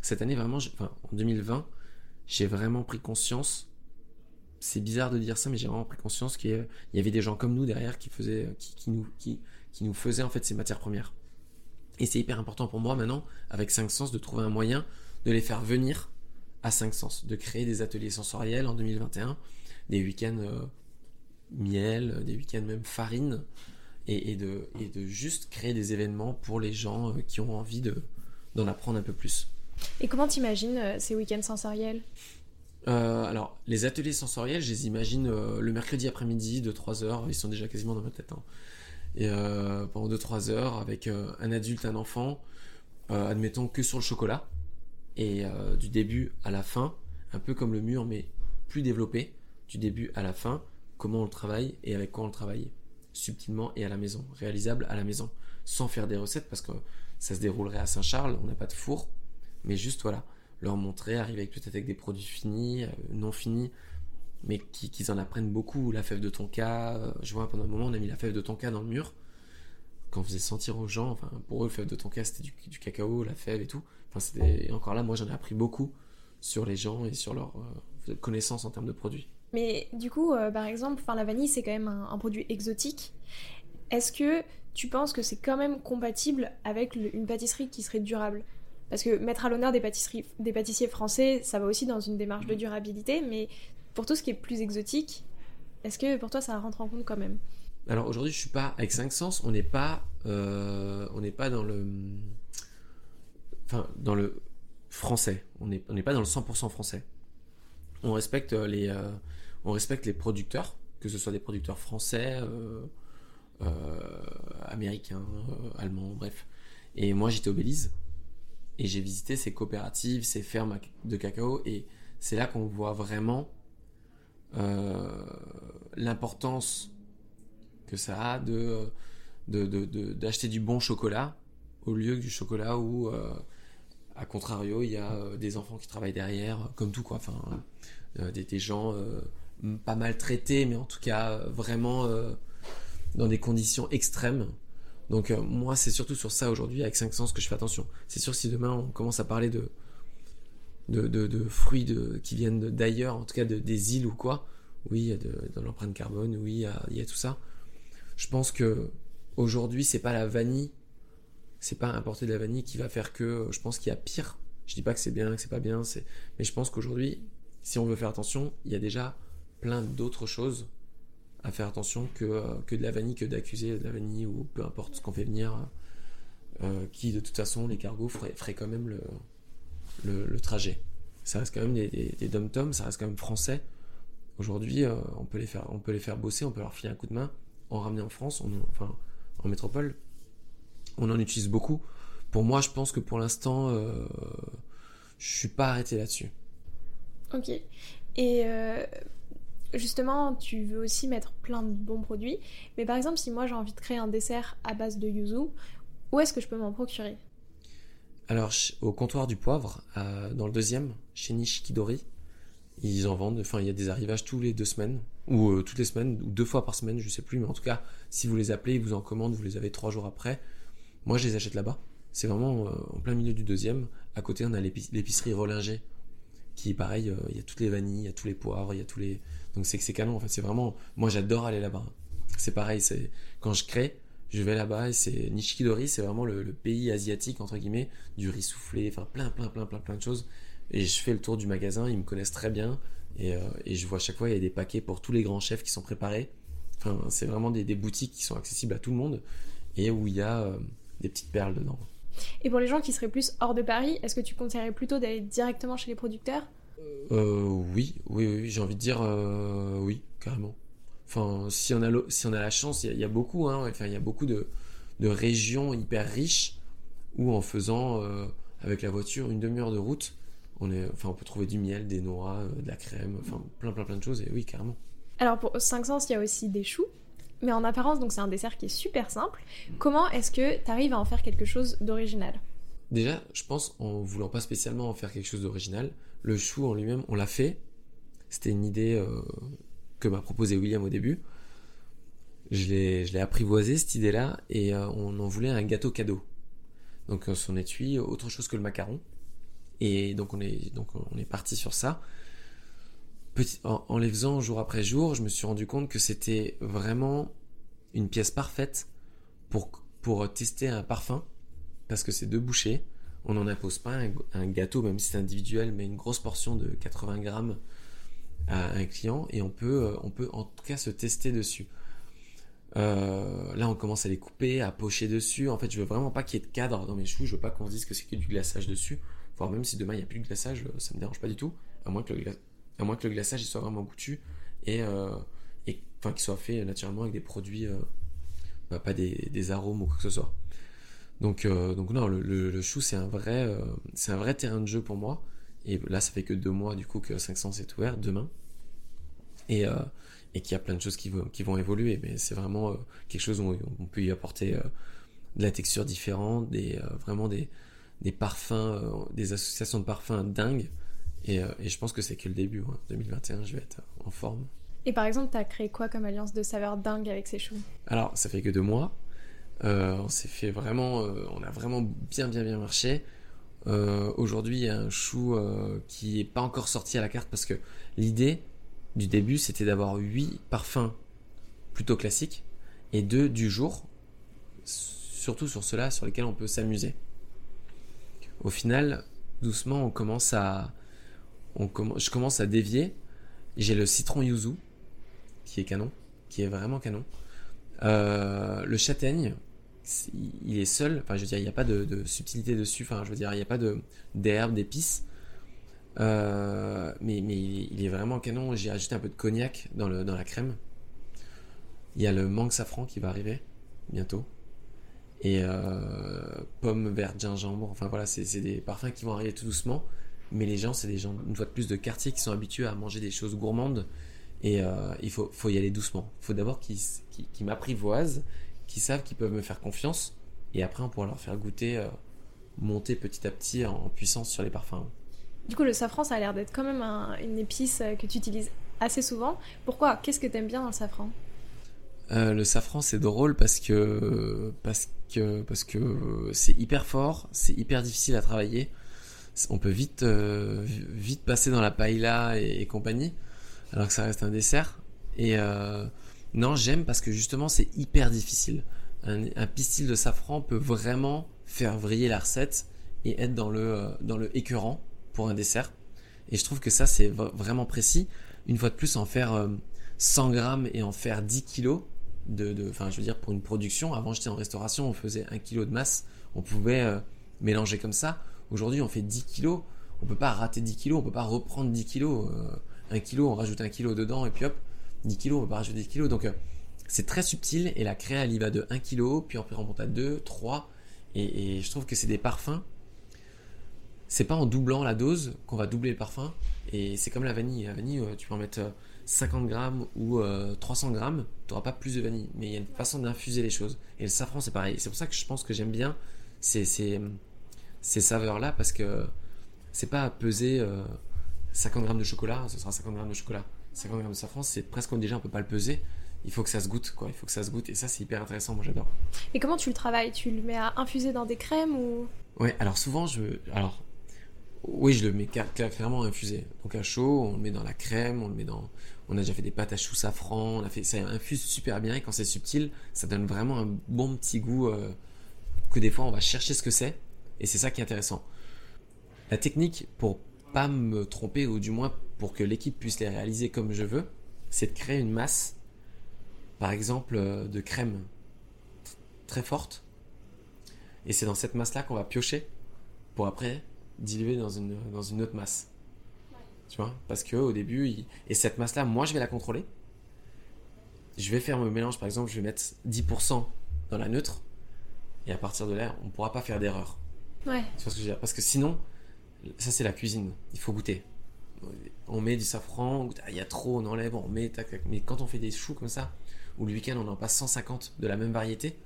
Cette année, vraiment, en 2020, j'ai vraiment pris conscience. C'est bizarre de dire ça, mais j'ai vraiment pris conscience qu'il y avait des gens comme nous derrière qui faisaient, qui, nous, qui, qui nous faisaient en fait ces matières premières. Et c'est hyper important pour moi maintenant, avec 5 sens, de trouver un moyen de les faire venir à 5 sens, de créer des ateliers sensoriels en 2021, des week-ends euh, miel, des week-ends même farine, et, de, et de juste créer des événements pour les gens euh, qui ont envie de, d'en apprendre un peu plus. Et comment t'imagines euh, ces week-ends sensoriels? Euh, alors, les ateliers sensoriels, je les imagine le mercredi après-midi de 3 heures, ils sont déjà quasiment dans ma tête. Hein. Et pendant 2-3 heures, avec un adulte, un enfant, admettons que sur le chocolat, et du début à la fin, un peu comme le mur, mais plus développé, du début à la fin, comment on le travaille et avec quoi on le travaille. Subtilement et à la maison, réalisable à la maison, sans faire des recettes parce que ça se déroulerait à Saint-Charles, on n'a pas de four, mais juste voilà, leur montrer, arriver peut-être avec des produits finis, euh, non finis, mais qu'ils en apprennent beaucoup. La fève de tonka, euh, je vois pendant un moment on a mis la fève de tonka dans le mur, quand on faisait sentir aux gens, enfin pour eux, fève de tonka c'était du, cacao, la fève et tout. Enfin, c'était, encore là, moi j'en ai appris beaucoup sur les gens et sur leur euh, connaissance en termes de produits. Mais du coup, euh, par exemple, la vanille, c'est quand même un, produit exotique. Est-ce que tu penses que c'est quand même compatible avec une pâtisserie qui serait durable? Parce que mettre à l'honneur des, des pâtissiers français, ça va aussi dans une démarche de durabilité, mais pour tout ce qui est plus exotique, est-ce que pour toi ça rentre en compte quand même? Alors aujourd'hui, je suis pas avec 5 sens, on n'est pas, euh, on n'est pas dans le, enfin dans le français. On n'est on pas dans le 100% français. On respecte les, euh, on respecte les producteurs, que ce soit des producteurs français, euh, américains, allemands, bref. Et moi, j'étais au Belize et j'ai visité ces coopératives, ces fermes de cacao, et c'est là qu'on voit vraiment l'importance que ça a de d'acheter du bon chocolat au lieu du chocolat où à contrario il y a des enfants qui travaillent derrière comme tout quoi enfin des, gens pas maltraité, mais en tout cas euh, vraiment euh, dans des conditions extrêmes. Donc euh, moi, c'est surtout sur ça aujourd'hui, avec 5 sens, que je fais attention. C'est sûr si demain on commence à parler de, de, fruits de, qui viennent d'ailleurs, en tout cas de, des îles ou quoi, oui, il y a de, l'empreinte carbone, oui, il y, a, tout ça. Je pense que aujourd'hui, c'est pas la vanille, c'est pas importer de la vanille qui va faire que je pense qu'il y a pire. Je dis pas que c'est bien, que c'est pas bien, mais je pense qu'aujourd'hui, si on veut faire attention, il y a déjà plein d'autres choses à faire attention que, euh, que de la vanille, que d'accuser de la vanille ou peu importe ce qu'on fait venir, euh, qui de toute façon, les cargos feraient, quand même le, le, trajet. Ça reste quand même des, des, dom-toms, ça reste quand même français. Aujourd'hui, euh, on, peut les faire, on peut les faire bosser, on peut leur filer un coup de main, en ramener en France, enfin en métropole. On en utilise beaucoup. Pour moi, je pense que pour l'instant, je suis pas arrêté là-dessus. Ok. Et justement, tu veux aussi mettre plein de bons produits. Mais par exemple, si moi j'ai envie de créer un dessert à base de yuzu, où est-ce que je peux m'en procurer? Alors, au comptoir du poivre, dans le deuxième, chez Nishikidori, ils en vendent. Enfin, il y a des arrivages tous les deux semaines, ou euh, toutes les semaines, ou deux fois par semaine, je sais plus. Mais en tout cas, si vous les appelez, ils vous en commandent, vous les avez trois jours après. Moi, je les achète là-bas. C'est vraiment euh, en plein milieu du deuxième. À côté, on a l'épicerie Rollinger, qui pareil. Euh, il y a toutes les vanilles, il y a tous les poivres, il y a tous les donc c'est que c'est canon. En fait, c'est vraiment. Moi, j'adore aller là-bas. C'est pareil. C'est quand je crée, je vais là-bas et c'est Nishikidori, c'est vraiment le, pays asiatique entre guillemets du riz soufflé, enfin plein, plein, plein, plein, plein de choses. Et je fais le tour du magasin. Ils me connaissent très bien Et, et, je vois à chaque fois, il y a des paquets pour tous les grands chefs qui sont préparés. Enfin, c'est vraiment des, des, boutiques qui sont accessibles à tout le monde et où il y a des petites perles dedans. Et pour les gens qui seraient plus hors de Paris, est-ce que tu conseillerais plutôt d'aller directement chez les producteurs? Euh, oui, oui, oui, j'ai envie de dire euh, oui, carrément. Enfin, si on a, si on a la chance, il y, a beaucoup, hein, enfin, il y a beaucoup de, de, régions hyper riches où en faisant euh, avec la voiture une demi-heure de route, on, est, enfin, on peut trouver du miel, des noix, de la crème, enfin plein, plein, plein de choses, et oui, carrément. Alors pour 500, il y a aussi des choux. Mais en apparence, donc c'est un dessert qui est super simple. Comment est-ce que tu arrives à en faire quelque chose d'original? Déjà, je pense en voulant pas spécialement en faire quelque chose d'original, le chou en lui-même, on l'a fait. C'était une idée euh, que m'a proposé William au début. Je l'ai apprivoisé cette idée-là et euh, on en voulait un gâteau cadeau. Donc son étui, autre chose que le macaron. Et donc on est donc on est parti sur ça en, les faisant jour après jour, je me suis rendu compte que c'était vraiment une pièce parfaite pour, pour tester un parfum, parce que c'est deux bouchées. On n'en impose pas un, gâteau, même si c'est individuel, mais une grosse portion de 80 grammes à un client, et on peut, euh, on peut en tout cas se tester dessus. Euh, là, on commence à les couper, à pocher dessus. En fait, je veux vraiment pas qu'il y ait de cadre dans mes choux. Je veux pas qu'on se dise que c'est que du glaçage dessus. Voire même si demain il n'y a plus de glaçage, ça me dérange pas du tout. À moins que le, à moins que le glaçage soit vraiment goûtu et, euh, et enfin qu'il soit fait naturellement avec des produits euh, bah, pas des, des, arômes ou quoi que ce soit. Donc euh, donc non le, chou c'est un vrai c'est un vrai terrain de jeu pour moi. Et là ça fait que deux mois du coup que 500 est ouvert demain. Et et qu'il y a plein de choses qui vont qui vont évoluer. Mais c'est vraiment quelque chose où on peut y apporter de la texture différente des vraiment des des parfums des associations de parfums dingues euh, et, je pense que c'est que le début. 2021, je vais être en forme. Et par exemple, tu as créé quoi comme alliance de saveurs dingue avec ces choux? Alors, ça fait que deux mois. Euh, on s'est fait vraiment, euh, on a vraiment bien bien bien marché. Aujourd'hui, il y a un chou qui n'est pas encore sorti à la carte parce que l'idée du début, c'était d'avoir huit parfums plutôt classiques et deux du jour, surtout sur ceux-là sur lesquels on peut s'amuser. Au final, doucement, on commence à, je commence à dévier. J'ai le citron yuzu, qui est canon, qui est vraiment canon. Euh, le châtaigne, il est seul. Enfin, je veux dire, il n'y a pas de, subtilité dessus. Enfin, je veux dire, il n'y a pas d'herbes, d'épices. Euh, mais, mais il, est vraiment canon. J'ai ajouté un peu de cognac dans, le, dans la crème. Il y a le mangue safran qui va arriver bientôt. Et euh, pomme verte gingembre. Enfin voilà, c'est des parfums qui vont arriver tout doucement. Mais les gens, c'est des gens, une fois de plus, de quartier qui sont habitués à manger des choses gourmandes. Et euh, il faut, faut, y aller doucement. Il faut d'abord qu'ils m'apprivoisent, qu'ils savent qu'ils peuvent me faire confiance. Et après, on pourra leur faire goûter, euh, monter petit à petit en, puissance sur les parfums. Du coup, le safran, ça a l'air d'être quand même une épice euh, que tu utilises assez souvent. Pourquoi? Qu'est-ce que tu aimes bien dans le safran? Le safran, c'est drôle parce que c'est hyper fort, c'est hyper difficile à travailler on peut vite, euh, vite passer dans la paella et, compagnie, alors que ça reste un dessert. Et euh, non, j'aime parce que justement c'est hyper difficile. Un, pistil de safran peut vraiment faire vriller la recette et être dans le, euh, dans le écœurant pour un dessert. Et je trouve que ça c'est vraiment précis. Une fois de plus, en faire 100 grammes et en faire 10 kilos, de, enfin, je veux dire, pour une production. Avant, j'étais en restauration, on faisait 1 kilo de masse, on pouvait mélanger comme ça. Aujourd'hui, on fait 10 kilos. On peut pas rater 10 kilos, on peut pas reprendre 10 kilos. 1 euh, kilo, on rajoute un kilo dedans et puis hop, 10 kilos, on peut pas rajouter 10 kilos. Donc, euh, c'est très subtil et la créa, elle y va de 1 kilo, puis on remonte à 2, 3. Et, je trouve que c'est des parfums. C'est pas en doublant la dose qu'on va doubler le parfum. Et c'est comme la vanille. La vanille, euh, tu peux en mettre 50 grammes ou 300 grammes, tu n'auras pas plus de vanille. Mais il y a une façon d'infuser les choses. Et le safran, c'est pareil. C'est pour ça que je pense que j'aime bien. C'est ces saveurs-là parce que c'est pas peser 50 euh, grammes de chocolat, ce sera 50 grammes de chocolat. 50 grammes de safran, c'est presque déjà on peut pas le peser. Il faut que ça se goûte, quoi. Il faut que ça se goûte. Et ça, c'est hyper intéressant. Moi, j'adore. Et comment tu le travailles? Tu le mets à infuser dans des crèmes ou? Ouais. Alors souvent, je, alors, oui, je le mets clairement infusé. Donc à chaud, on le met dans la crème, on le met dans. On a déjà fait des pâtes à choux safran. On a fait ça infuse super bien. Et quand c'est subtil, ça donne vraiment un bon petit goût euh, que des fois on va chercher ce que c'est et c'est ça qui est intéressant. La technique, pour pas me tromper, ou du moins pour que l'équipe puisse les réaliser comme je veux, c'est de créer une masse, par exemple, euh, de crème très forte. Et c'est dans cette masse-là qu'on va piocher pour après diluer dans une, dans une autre masse. Tu vois Parce que au début, et cette masse-là, moi, je vais la contrôler. Je vais faire mon mélange, par exemple, je vais mettre 10% dans la neutre. Et à partir de là, on ne pourra pas faire d'erreur. Ouais. Tu vois ce que je veux dire? Parce que sinon, ça c'est la cuisine. Il faut goûter. On met du safran, il y a trop, on enlève, on met, Mais quand on fait des choux comme ça, ou le week-end on en passe 150 de la même variété,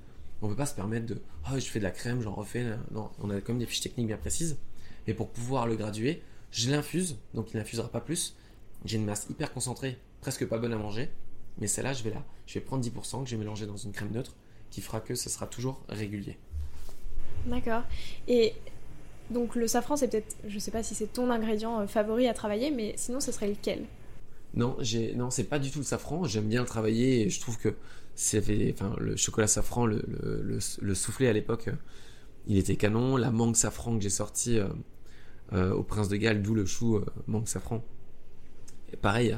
on peut pas se permettre de oh, je fais de la crème, j'en refais. Non, on a comme des fiches techniques bien précises. Mais pour pouvoir le graduer, je l'infuse, donc il n'infusera pas plus. J'ai une masse hyper concentrée, presque pas bonne à manger. Mais celle-là, je vais là, je vais prendre 10% que j'ai mélangé dans une crème neutre, qui fera que ce sera toujours régulier. D'accord. Et donc le safran, c'est peut-être, je sais pas si c'est ton ingrédient euh, favori à travailler, mais sinon, ce serait lequel? Non, j'ai, non, c'est pas du tout le safran. J'aime bien le travailler et je trouve que c'est, enfin, le chocolat safran, le, le, soufflé à l'époque, il était canon. La mangue safran que j'ai sorti euh, au Prince de Galles, d'où le chou mangue safran. Et pareil,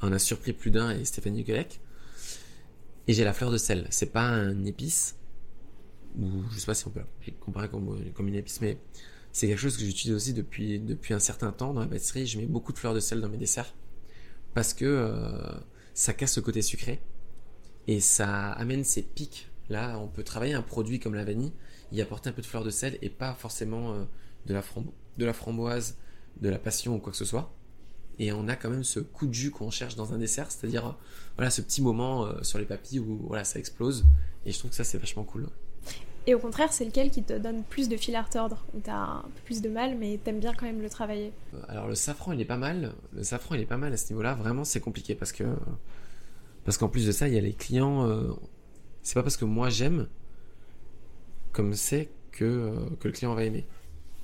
on a surpris plus d'un et Stéphanie Guelec. Et j'ai la fleur de sel. C'est pas un épice, ou je sais pas si on peut comparer comme, comme une épice, mais c'est quelque chose que j'utilise aussi depuis, un certain temps dans la pâtisserie. Je mets beaucoup de fleurs de sel dans mes desserts parce que euh, ça casse le côté sucré et ça amène ces pics. Là, on peut travailler un produit comme la vanille, y apporter un peu de fleurs de sel et pas forcément euh, de, la de la framboise, de la passion ou quoi que ce soit. Et on a quand même ce coup de jus qu'on cherche dans un dessert, c'est-à-dire voilà ce petit moment euh, sur les papilles où voilà ça explose. Et je trouve que ça c'est vachement cool. Et au contraire, c'est lequel qui te donne plus de fil à retordre? Où t'as un peu plus de mal, mais t'aimes bien quand même le travailler? Euh, Alors le safran, il est pas mal. Le safran, il est pas mal à ce niveau-là. Vraiment, c'est compliqué parce que parce qu'en plus de ça, il y a les clients. Euh, c'est pas parce que moi j'aime comme c'est que euh, que le client va aimer.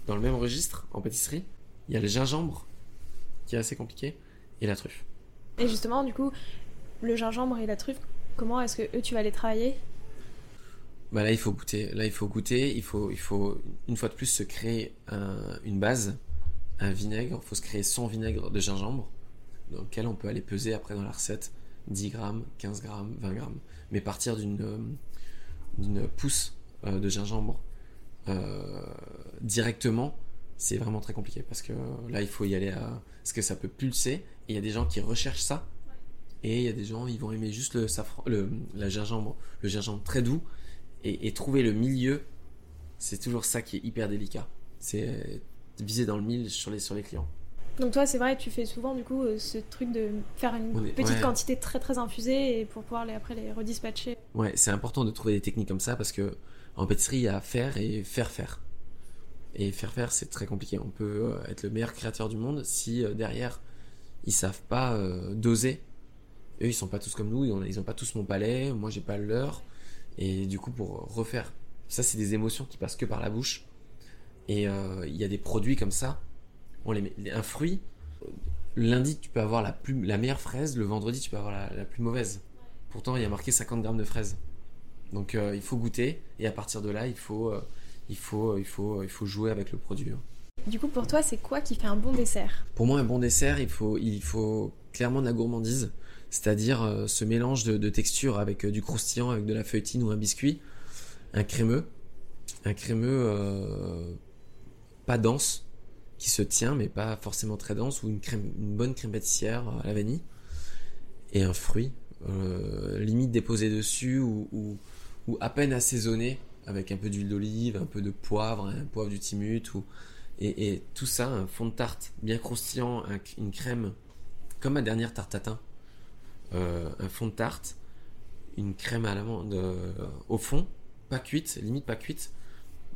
Dans le même registre, en pâtisserie, il y a le gingembre qui est assez compliqué et la truffe. Et justement, du coup, le gingembre et la truffe, comment est-ce que eux tu vas les travailler? Bah là il faut goûter. Là il faut goûter. Il faut, il faut une fois de plus se créer une base, un vinaigre. Il faut se créer son vinaigre de gingembre, dans lequel on peut aller peser après dans la recette 10 grammes, 15 grammes, 20 grammes. Mais partir d'une euh, d'une pousse euh, de gingembre euh, directement, c'est vraiment très compliqué parce que là il faut y aller à parce que ça peut pulser. Il y a des gens qui recherchent ça. Et il y a des gens, ils vont aimer juste le safran, le, la gingembre, le gingembre très doux et, trouver le milieu, c'est toujours ça qui est hyper délicat. C'est euh, viser dans le mille sur les, sur les clients. Donc toi, c'est vrai, tu fais souvent du coup euh, ce truc de faire une petite quantité très très infusée et pour pouvoir les, après les redispatcher. Ouais, c'est important de trouver des techniques comme ça parce que en pâtisserie, il y a faire et faire faire. Et faire faire, c'est très compliqué. On peut euh, être le meilleur créateur du monde si derrière ils savent pas doser. Eux, ils sont pas tous comme nous, ils ont pas tous mon palais, moi j'ai pas le leur. Et du coup, pour refaire, ça, c'est des émotions qui passent que par la bouche. Et euh, il y a des produits comme ça. Un fruit, lundi, tu peux avoir la, meilleure fraise, le vendredi, tu peux avoir la, plus mauvaise. Pourtant, il y a marqué 50 grammes de fraises. Donc, euh, il faut goûter. Et à partir de là, il faut, euh, il faut, il faut, il faut jouer avec le produit. Hein. Du coup, pour toi, c'est quoi qui fait un bon dessert? Pour moi, un bon dessert, il faut, il faut clairement de la gourmandise c'est-à-dire euh, ce mélange de, textures avec euh, du croustillant, avec de la feuilletine ou un biscuit, un crémeux, un crémeux euh, pas dense, qui se tient mais pas forcément très dense, ou une, crème, une bonne crème pâtissière à la vanille, et un fruit, limite déposé dessus ou, ou, à peine assaisonné avec un peu d'huile d'olive, un peu de poivre, un poivre du timut, et, tout ça, un fond de tarte bien croustillant, une crème comme ma dernière tarte tatin euh, un fond de tarte, une crème à l'amande euh, au fond, pas cuite, limite pas cuite,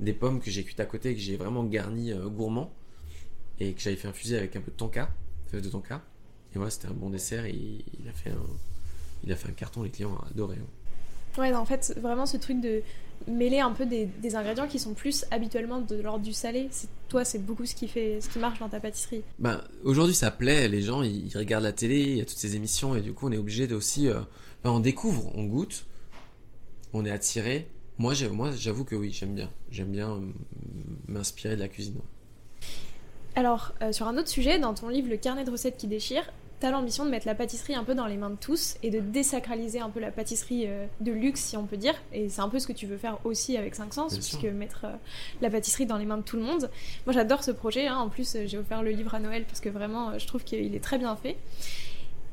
des pommes que j'ai cuites à côté, que j'ai vraiment garni euh, gourmand, et que j'avais fait infuser avec un peu de tonka, de tonka. Et voilà, c'était un bon dessert, et il a fait un, il a fait un carton, les clients ont adoré. Hein. Ouais, en fait, vraiment ce truc de mêler un peu des, ingrédients qui sont plus habituellement de l'ordre du salé. Toi, c'est beaucoup ce qui fait, ce qui marche dans ta pâtisserie. Ben aujourd'hui, ça plaît. Les gens, ils, regardent la télé, il y a toutes ces émissions, et du coup, on est obligé de aussi, euh, ben, on découvre, on goûte, on est attiré. Moi, moi, j'avoue que oui, j'aime bien. J'aime bien euh, m'inspirer de la cuisine. Alors, euh, sur un autre sujet, dans ton livre Le carnet de recettes qui déchire, t'as l'ambition de mettre la pâtisserie un peu dans les mains de tous et de désacraliser un peu la pâtisserie euh, de luxe, si on peut dire. Et c'est un peu ce que tu veux faire aussi avec 5 Sens, puisque mettre euh, la pâtisserie dans les mains de tout le monde. Moi, j'adore ce projet. Hein. En plus, j'ai offert le livre à Noël parce que vraiment, je trouve qu'il est très bien fait.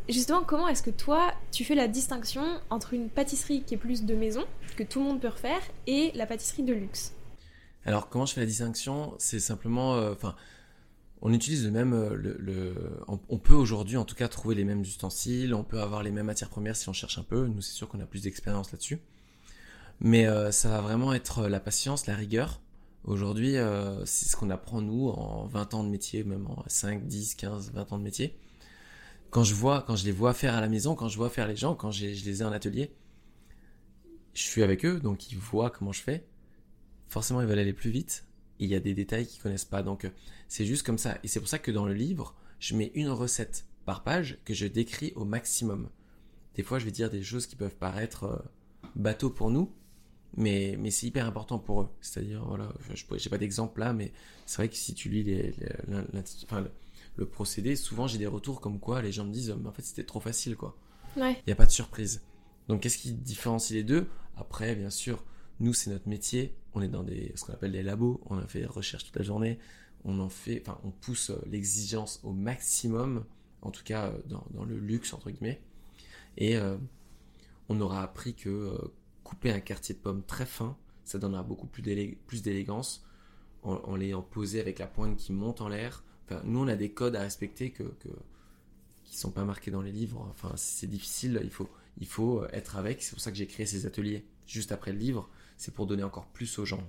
Justement, comment est-ce que toi, tu fais la distinction entre une pâtisserie qui est plus de maison, que tout le monde peut refaire, et la pâtisserie de luxe? Alors, comment je fais la distinction? C'est simplement, enfin, on utilise le même, euh, on, peut aujourd'hui en tout cas trouver les mêmes ustensiles, on peut avoir les mêmes matières premières si on cherche un peu. Nous, c'est sûr qu'on a plus d'expérience là-dessus. Mais euh, ça va vraiment être la patience, la rigueur. Aujourd'hui, euh, c'est ce qu'on apprend nous en 20 ans de métier, même en 5, 10, 15, 20 ans de métier. Quand je vois, quand je les vois faire à la maison, quand je vois faire les gens, quand je les ai en atelier, je suis avec eux, donc ils voient comment je fais. Forcément, ils veulent aller plus vite il y a des détails qu'ils connaissent pas. Donc euh, c'est juste comme ça. Et c'est pour ça que dans le livre, je mets une recette par page que je décris au maximum. Des fois, je vais dire des choses qui peuvent paraître euh, bateaux pour nous, mais, mais c'est hyper important pour eux. C'est-à-dire, voilà, je n'ai pas d'exemple là, mais c'est vrai que si tu lis les, le, procédé, souvent j'ai des retours comme quoi les gens me disent, mais en fait c'était trop facile, quoi. Il n'y a pas de surprise. Donc qu'est-ce qui différencie les deux? Après, bien sûr, nous, c'est notre métier. On est dans des, ce qu'on appelle des labos. On a fait recherche toute la journée. On en fait, enfin, on pousse euh, l'exigence au maximum, en tout cas euh, dans, le luxe, entre guillemets. Et euh, on aura appris que couper un quartier de pomme très fin, ça donnera beaucoup plus d'élégance en, l'ayant posé avec la pointe qui monte en l'air. Enfin, nous, on a des codes à respecter que, que qui sont pas marqués dans les livres. Enfin, c'est difficile. Il faut, il faut être avec. C'est pour ça que j'ai créé ces ateliers juste après le livre c'est pour donner encore plus aux gens.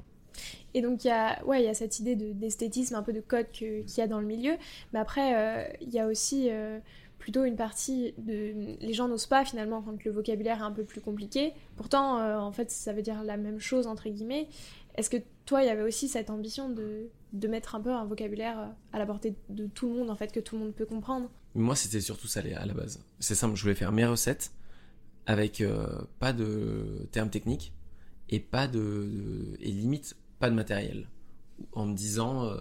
Et donc il y a, ouais, il y a cette idée d'esthétisme, un peu de code qu'il y a dans le milieu, mais après euh, il y a aussi euh, plutôt une partie de... Les gens n'osent pas finalement quand le vocabulaire est un peu plus compliqué, pourtant euh, en fait ça veut dire la même chose entre guillemets. Est-ce que toi il y avait aussi cette ambition de, de mettre un peu un vocabulaire à la portée de tout le monde en fait, que tout le monde peut comprendre? Moi c'était surtout ça à la base. C'est simple, je voulais faire mes recettes avec pas de termes techniques et pas de, et limite pas de matériel. En me disant euh,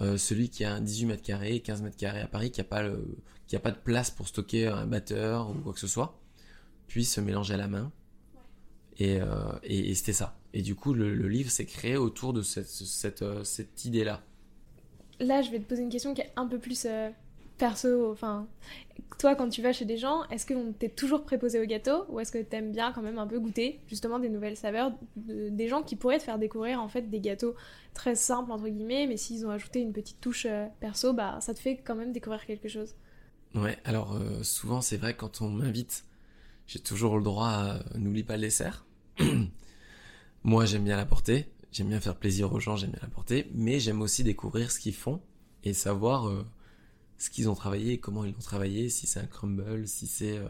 euh, celui qui a 18 mètres carrés, 15 mètres carrés à Paris, qui a pas le, qui a pas de place pour stocker un batteur ou quoi que ce soit, puisse se mélanger à la main. Et, euh, et, c'était ça. Et du coup, le, livre s'est créé autour de cette, cette, cette idée-là. Là, je vais te poser une question qui est un peu plus perso, enfin, toi quand tu vas chez des gens, est-ce que t'es toujours préposé au gâteau ou est-ce que t'aimes bien quand même un peu goûter justement des nouvelles saveurs des gens qui pourraient te faire découvrir en fait des gâteaux très simples entre guillemets, mais s'ils ont ajouté une petite touche euh, perso, bah ça te fait quand même découvrir quelque chose. Ouais, alors euh, souvent c'est vrai quand on m'invite, j'ai toujours le droit à n'oublie pas le dessert. Moi j'aime bien l'apporter, j'aime bien faire plaisir aux gens, j'aime bien l'apporter, mais j'aime aussi découvrir ce qu'ils font et savoir euh, ce qu'ils ont travaillé, comment ils l'ont travaillé, si c'est un crumble, si c'est euh,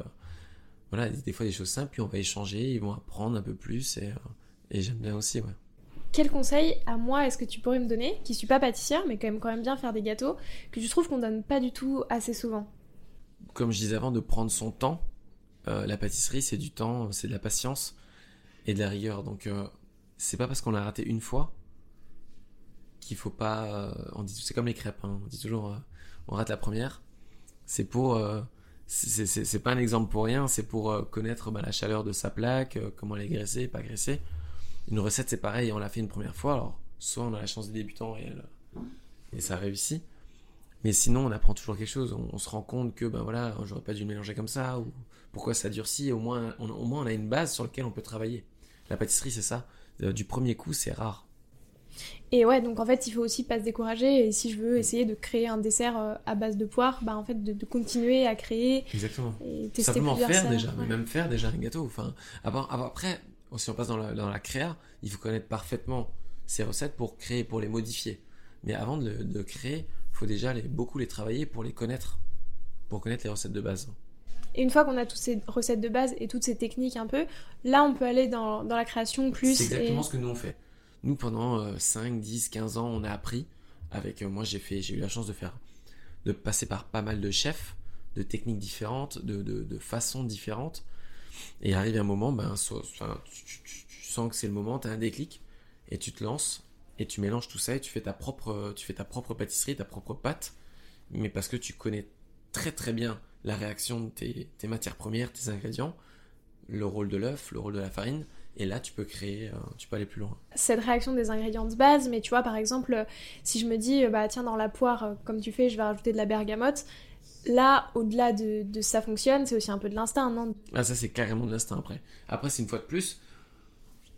voilà des fois des choses simples, puis on va échanger, ils vont apprendre un peu plus et, euh, et j'aime bien aussi ouais. Quel conseil à moi est-ce que tu pourrais me donner, qui suis pas pâtissière mais quand même quand même bien faire des gâteaux, que tu trouves qu'on donne pas du tout assez souvent? Comme je disais avant, de prendre son temps. Euh, la pâtisserie, c'est du temps, c'est de la patience et de la rigueur. Donc c'est pas parce qu'on l'a raté une fois qu'il faut pas. on dit c'est comme les crêpes, hein. on dit toujours on rate la première, c'est pour euh, c'est pas un exemple pour rien, c'est pour euh, connaître bah, la chaleur de sa plaque, euh, comment elle est graissée, pas graissée. Une recette c'est pareil, on l'a fait une première fois, alors soit on a la chance des débutants et, et ça réussit, mais sinon on apprend toujours quelque chose, on, se rend compte que ben voilà, j'aurais pas dû mélanger comme ça, ou pourquoi ça durcit, au moins au moins on a une base sur laquelle on peut travailler. La pâtisserie c'est ça, du premier coup c'est rare. Et ouais, donc en fait, il faut aussi pas se décourager. Et si je veux essayer de créer un dessert euh, à base de poire, bah en fait, de, continuer à créer. Exactement. Et tester Simplement faire déjà, même faire déjà un gâteau. Enfin, après, si on passe dans la, dans la créa, il faut connaître parfaitement ces recettes pour créer, pour les modifier. Mais avant de, de créer, il faut déjà les, beaucoup les travailler pour les connaître, pour connaître les recettes de base. Et une fois qu'on a toutes ces recettes de base et toutes ces techniques un peu, là on peut aller dans, dans la création plus. C'est exactement ce que nous on fait. Nous, pendant 5, 10, 15 ans, on a appris. Avec euh, moi, j'ai fait, j'ai eu la chance de faire, de passer par pas mal de chefs, de techniques différentes, de, de, façons différentes. Et arrive un moment, ben, tu, sens que c'est le moment, tu as un déclic et tu te lances. et tu mélanges tout ça et tu fais ta propre, tu fais ta propre pâtisserie, ta propre pâte, mais parce que tu connais très très bien la réaction de tes, tes matières premières, tes ingrédients, le rôle de l'œuf, le rôle de la farine, et là, tu peux créer, euh, tu peux aller plus loin. Cette réaction des ingrédients de base, mais tu vois, par exemple, si je me dis, bah tiens, dans la poire, euh, comme tu fais, je vais rajouter de la bergamote, là, au-delà de, de, ça fonctionne, c'est aussi un peu de l'instinct, non? Ah, ça, c'est carrément de l'instinct après. Après, c'est une fois de plus,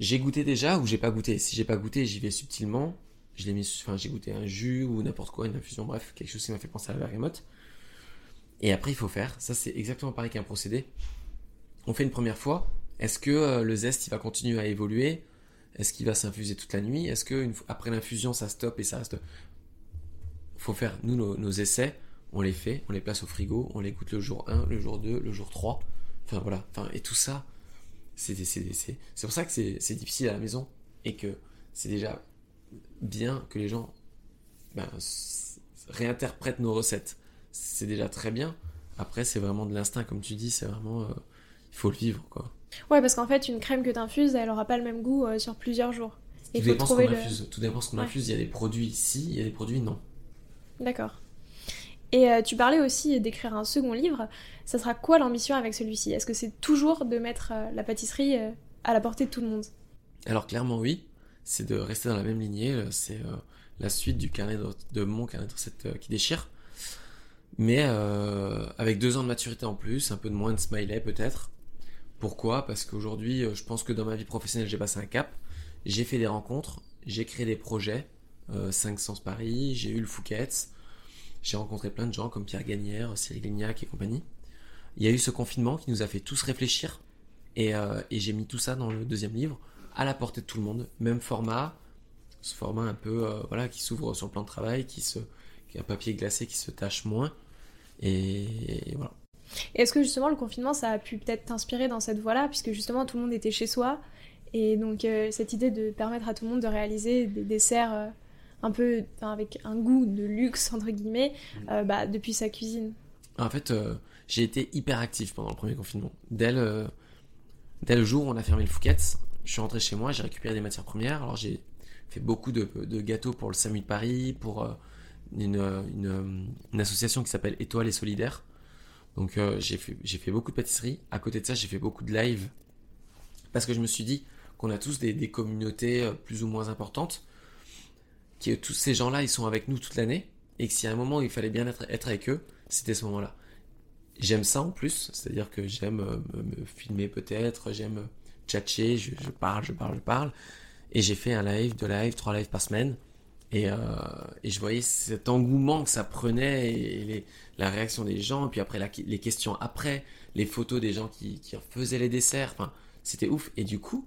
j'ai goûté déjà ou j'ai pas goûté. Si j'ai pas goûté, j'y vais subtilement. Je l'ai mis, enfin, j'ai goûté un jus ou n'importe quoi, une infusion, bref, quelque chose qui m'a fait penser à la bergamote. Et après, il faut faire. Ça, c'est exactement pareil qu'un procédé. On fait une première fois, est-ce que euh, le zeste il va continuer à évoluer? Est-ce qu'il va s'infuser toute la nuit? Est-ce que après l'infusion ça stoppe et ça reste Faut faire nous nos, essais, on les fait, on les place au frigo, on les goûte le jour 1, le jour 2, le jour 3. Enfin voilà, enfin et tout ça c'est pour ça que c'est difficile à la maison et que c'est déjà bien que les gens ben, réinterprètent nos recettes. C'est déjà très bien. Après, c'est vraiment de l'instinct, comme tu dis, c'est vraiment. Euh, il faut le vivre, quoi. Ouais, parce qu'en fait, une crème que tu infuses, elle aura pas le même goût euh, sur plusieurs jours. Tout, dépend ce infuse. Tout dépend ce qu'on infuse. Il y a des produits ici, il y a des produits non. D'accord. Et euh, tu parlais aussi d'écrire un second livre. Ça sera quoi l'ambition avec celui-ci? Est-ce que c'est toujours de mettre euh, la pâtisserie à la portée de tout le monde? Alors clairement oui. C'est de rester dans la même lignée. C'est la suite du carnet de, mon carnet de recettes qui déchire. Mais avec deux ans de maturité en plus, un peu de moins de smiley peut-être. Pourquoi? Parce qu'aujourd'hui, euh, je pense que dans ma vie professionnelle, j'ai passé un cap. J'ai fait des rencontres, j'ai créé des projets. 5 euh, Sens Paris, j'ai eu le Fouquet's. J'ai rencontré plein de gens comme Pierre Gagnère, Cyril Lignac et compagnie. Il y a eu ce confinement qui nous a fait tous réfléchir. Et, euh, j'ai mis tout ça dans le deuxième livre, à la portée de tout le monde. Même format, ce format un peu voilà, qui s'ouvre sur le plan de travail, qui, se, un papier glacé qui se tâche moins. et voilà. Est-ce que justement le confinement, ça a pu peut-être t'inspirer dans cette voie-là, puisque justement tout le monde était chez soi, et donc euh, cette idée de permettre à tout le monde de réaliser des desserts euh, un peu avec un goût de luxe, entre guillemets, mm. euh, bah, depuis sa cuisine? En fait, j'ai été hyper actif pendant le premier confinement. Dès le, dès le jour où on a fermé le Fouquet's, je suis rentré chez moi, j'ai récupéré des matières premières, alors j'ai fait beaucoup de, de, gâteaux pour le SAMU de Paris, pour une, une, une association qui s'appelle Étoile et Solidaire, donc euh, j'ai fait, beaucoup de pâtisserie. À côté de ça, j'ai fait beaucoup de live. Parce que je me suis dit qu'on a tous des, communautés euh, plus ou moins importantes. Que tous ces gens-là, ils sont avec nous toute l'année. Et que y a un moment il fallait bien être, être avec eux, c'était ce moment-là. J'aime ça en plus. C'est-à-dire que j'aime euh, me, filmer peut-être. J'aime tchatcher. Je, je parle, je parle, je parle. Et j'ai fait un live, deux lives, trois lives par semaine. Euh, et, je voyais cet engouement que ça prenait et, la réaction des gens, et puis après les questions après, les photos des gens qui, qui faisaient les desserts, enfin, c'était ouf. Et du coup,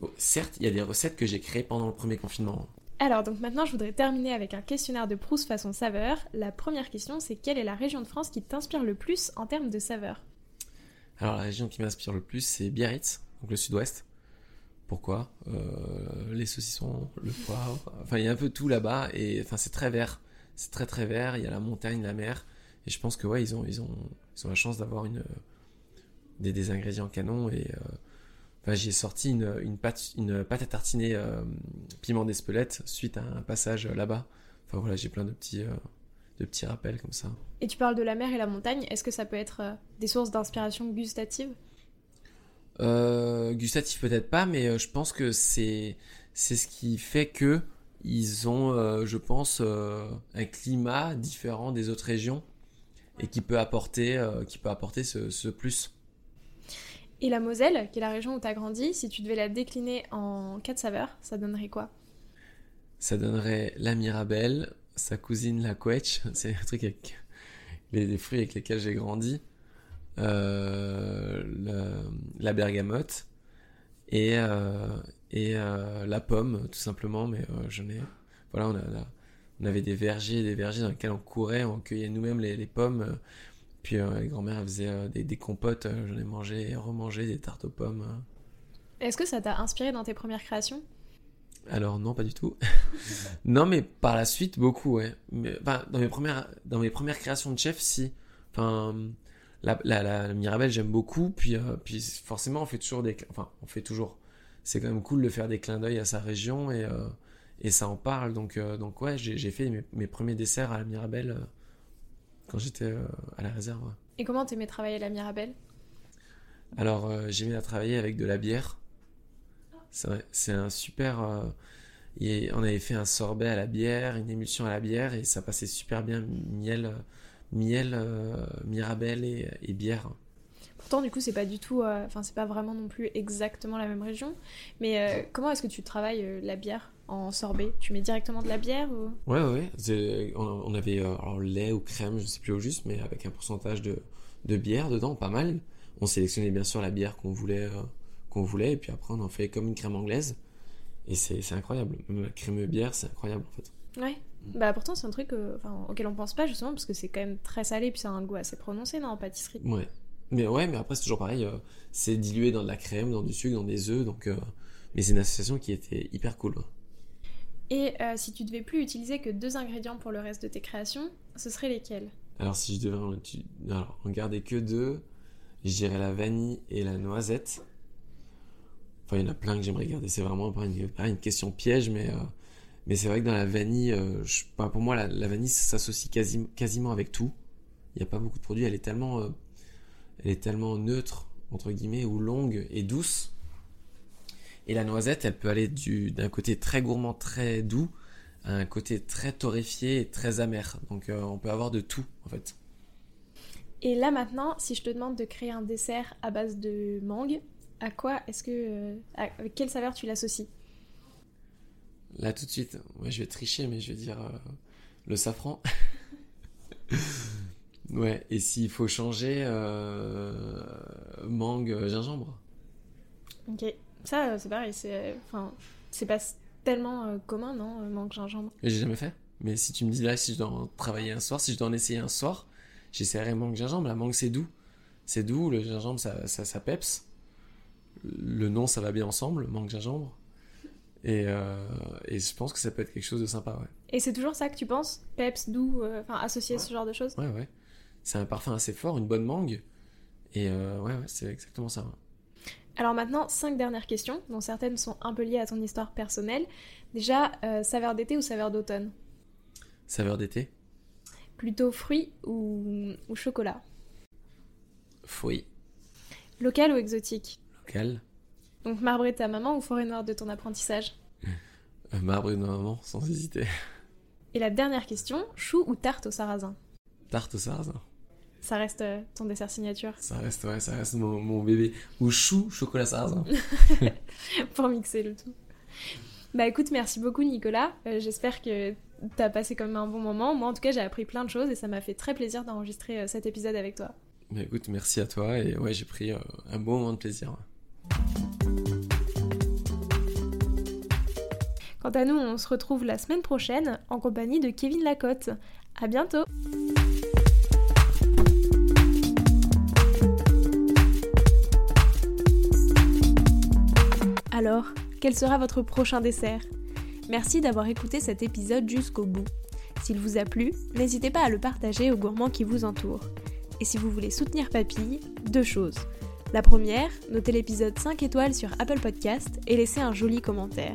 oh, certes, il y a des recettes que j'ai créées pendant le premier confinement. Alors, donc maintenant, je voudrais terminer avec un questionnaire de Proust façon saveur. La première question, c'est quelle est la région de France qui t'inspire le plus en termes de saveur? Alors, la région qui m'inspire le plus, c'est Biarritz, donc le sud-ouest. Pourquoi euh, Les saucissons, le poivre, enfin il y a un peu tout là-bas et enfin c'est très vert, c'est très très vert. Il y a la montagne, la mer et je pense que ouais ils ont ils ont ils ont la chance d'avoir une des, des, ingrédients canons et euh, enfin j'ai sorti une, une pâte une pâte à tartiner euh, piment d'Espelette suite à un passage là-bas. Enfin voilà j'ai plein de petits de petits rappels comme ça. Et tu parles de la mer et la montagne. Est-ce que ça peut être des sources d'inspiration gustative? Euh, gustatif peut-être pas, mais euh, je pense que c'est c'est ce qui fait que ils ont, euh, je pense, un climat différent des autres régions et qui peut apporter, qui peut apporter ce, ce, plus. Et la Moselle, qui est la région où tu as grandi, si tu devais la décliner en quatre saveurs, ça donnerait quoi? Ça donnerait la Mirabelle, sa cousine la Quetch, c'est un truc avec les fruits avec lesquels j'ai grandi. Euh, la bergamote et, euh, et euh, la pomme, tout simplement. Mais je n'ai. Voilà, on, a, on avait des vergers, des vergers dans lesquels on courait, on cueillait nous-mêmes les, pommes. Puis les grand-mères faisaient des, des, compotes, j'en ai mangé et remangé des tartes aux pommes. Est-ce que ça t'a inspiré dans tes premières créations? Alors non, pas du tout. non, mais par la suite, beaucoup, ouais. Mais, dans, mes premières, dans mes premières créations de chef, si. Enfin, la, la, Mirabelle, j'aime beaucoup. Puis, euh, puis forcément, on fait toujours des. Enfin, on fait toujours. C'est quand même cool de faire des clins d'œil à sa région. Et, euh, et ça en parle. Donc, euh, donc ouais, j'ai fait mes, premiers desserts à la Mirabelle euh, quand j'étais à la réserve. Et comment t'aimais travailler à la Mirabelle? Alors, j'aimais à travailler avec de la bière. C'est vrai, c'est un super. on avait fait un sorbet à la bière, une émulsion à la bière, et ça passait super bien miel, miel, Mirabelle et, et bière. Pourtant, du coup, c'est pas du tout, enfin, c'est pas vraiment non plus exactement la même région. Mais comment est-ce que tu travailles la bière en sorbet? Tu mets directement de la bière ou... Ouais, ouais. On, avait euh, alors, lait ou crème, je sais plus au juste, mais avec un pourcentage de, de bière dedans, pas mal. On sélectionnait bien sûr la bière qu'on voulait, euh, qu'on voulait, et puis après on en fait comme une crème anglaise. Et c'est incroyable. Même la crème bière, c'est incroyable en fait. Ouais. Bah pourtant c'est un truc euh, auquel on pense pas justement parce que c'est quand même très salé puis ça a un goût assez prononcé non en pâtisserie. Ouais. Mais ouais, mais après c'est toujours pareil, c'est dilué dans de la crème, dans du sucre, dans des œufs, donc mais c'est une association qui était hyper cool. Et euh, si tu devais plus utiliser que deux ingrédients pour le reste de tes créations, ce seraient lesquels? Alors si je devais en, garder que deux, je dirais la vanille et la noisette. Enfin, il y en a plein que j'aimerais garder. C'est vraiment pas une, question piège, mais, euh, mais c'est vrai que dans la vanille, euh, pour moi, la, vanille s'associe quasiment avec tout. Il n'y a pas beaucoup de produits. Elle est tellement, elle est tellement neutre, entre guillemets, ou longue et douce et la noisette, elle peut aller d'un côté très gourmand, très doux, à un côté très torréfié et très amer. Donc euh, on peut avoir de tout en fait. Et là maintenant, si je te demande de créer un dessert à base de mangue, à quoi est-ce que. Euh, avec quelle saveur tu l'associes? Là tout de suite, ouais, je vais tricher, mais je vais dire euh, le safran. ouais, et s'il faut changer, mangue, gingembre. Ok. Ça, euh, c'est pareil, c'est enfin, c'est pas tellement euh, commun, non, euh, manque gingembre? J'ai jamais fait. Mais si tu me dis là, si je dois en travailler un soir, si je dois en essayer un soir, j'essaierai mangue gingembre. La mangue, c'est doux. C'est doux, le gingembre, ça, ça, ça, peps. Le nom, ça va bien ensemble, mangue gingembre. Et, et, je pense que ça peut être quelque chose de sympa, ouais. Et c'est toujours ça que tu penses? Peps, doux, enfin, associé à ce genre de choses? Ouais, ouais. C'est un parfum assez fort, une bonne mangue. Et ouais, ouais c'est exactement ça. Alors maintenant, cinq dernières questions, dont certaines sont un peu liées à ton histoire personnelle. Déjà, euh, saveur d'été ou saveur d'automne? Saveur d'été. Plutôt fruits ou, chocolat? Fruits. Local ou exotique? Local. Donc marbre de ta maman ou forêt noire de ton apprentissage euh, Marbre de ma maman, sans hésiter. Et la dernière question, chou ou tarte au sarrasin Tarte au sarrasin. Ça reste euh, ton dessert signature. Ça reste, ouais, ça reste mon, bébé. Ou chou, chocolat sarrasin. Pour mixer le tout. Bah écoute, merci beaucoup Nicolas. Euh, j'espère que t'as passé comme un bon moment. Moi en tout cas, j'ai appris plein de choses et ça m'a fait très plaisir d'enregistrer euh, cet épisode avec toi. Bah écoute, merci à toi et ouais, j'ai pris un bon moment de plaisir. Quant à nous, on se retrouve la semaine prochaine en compagnie de Kevin Lacotte. À bientôt! Alors, quel sera votre prochain dessert? Merci d'avoir écouté cet épisode jusqu'au bout. S'il vous a plu, n'hésitez pas à le partager aux gourmands qui vous entourent. Et si vous voulez soutenir Papille, deux choses. La première, notez l'épisode 5 étoiles sur Apple Podcast et laissez un joli commentaire.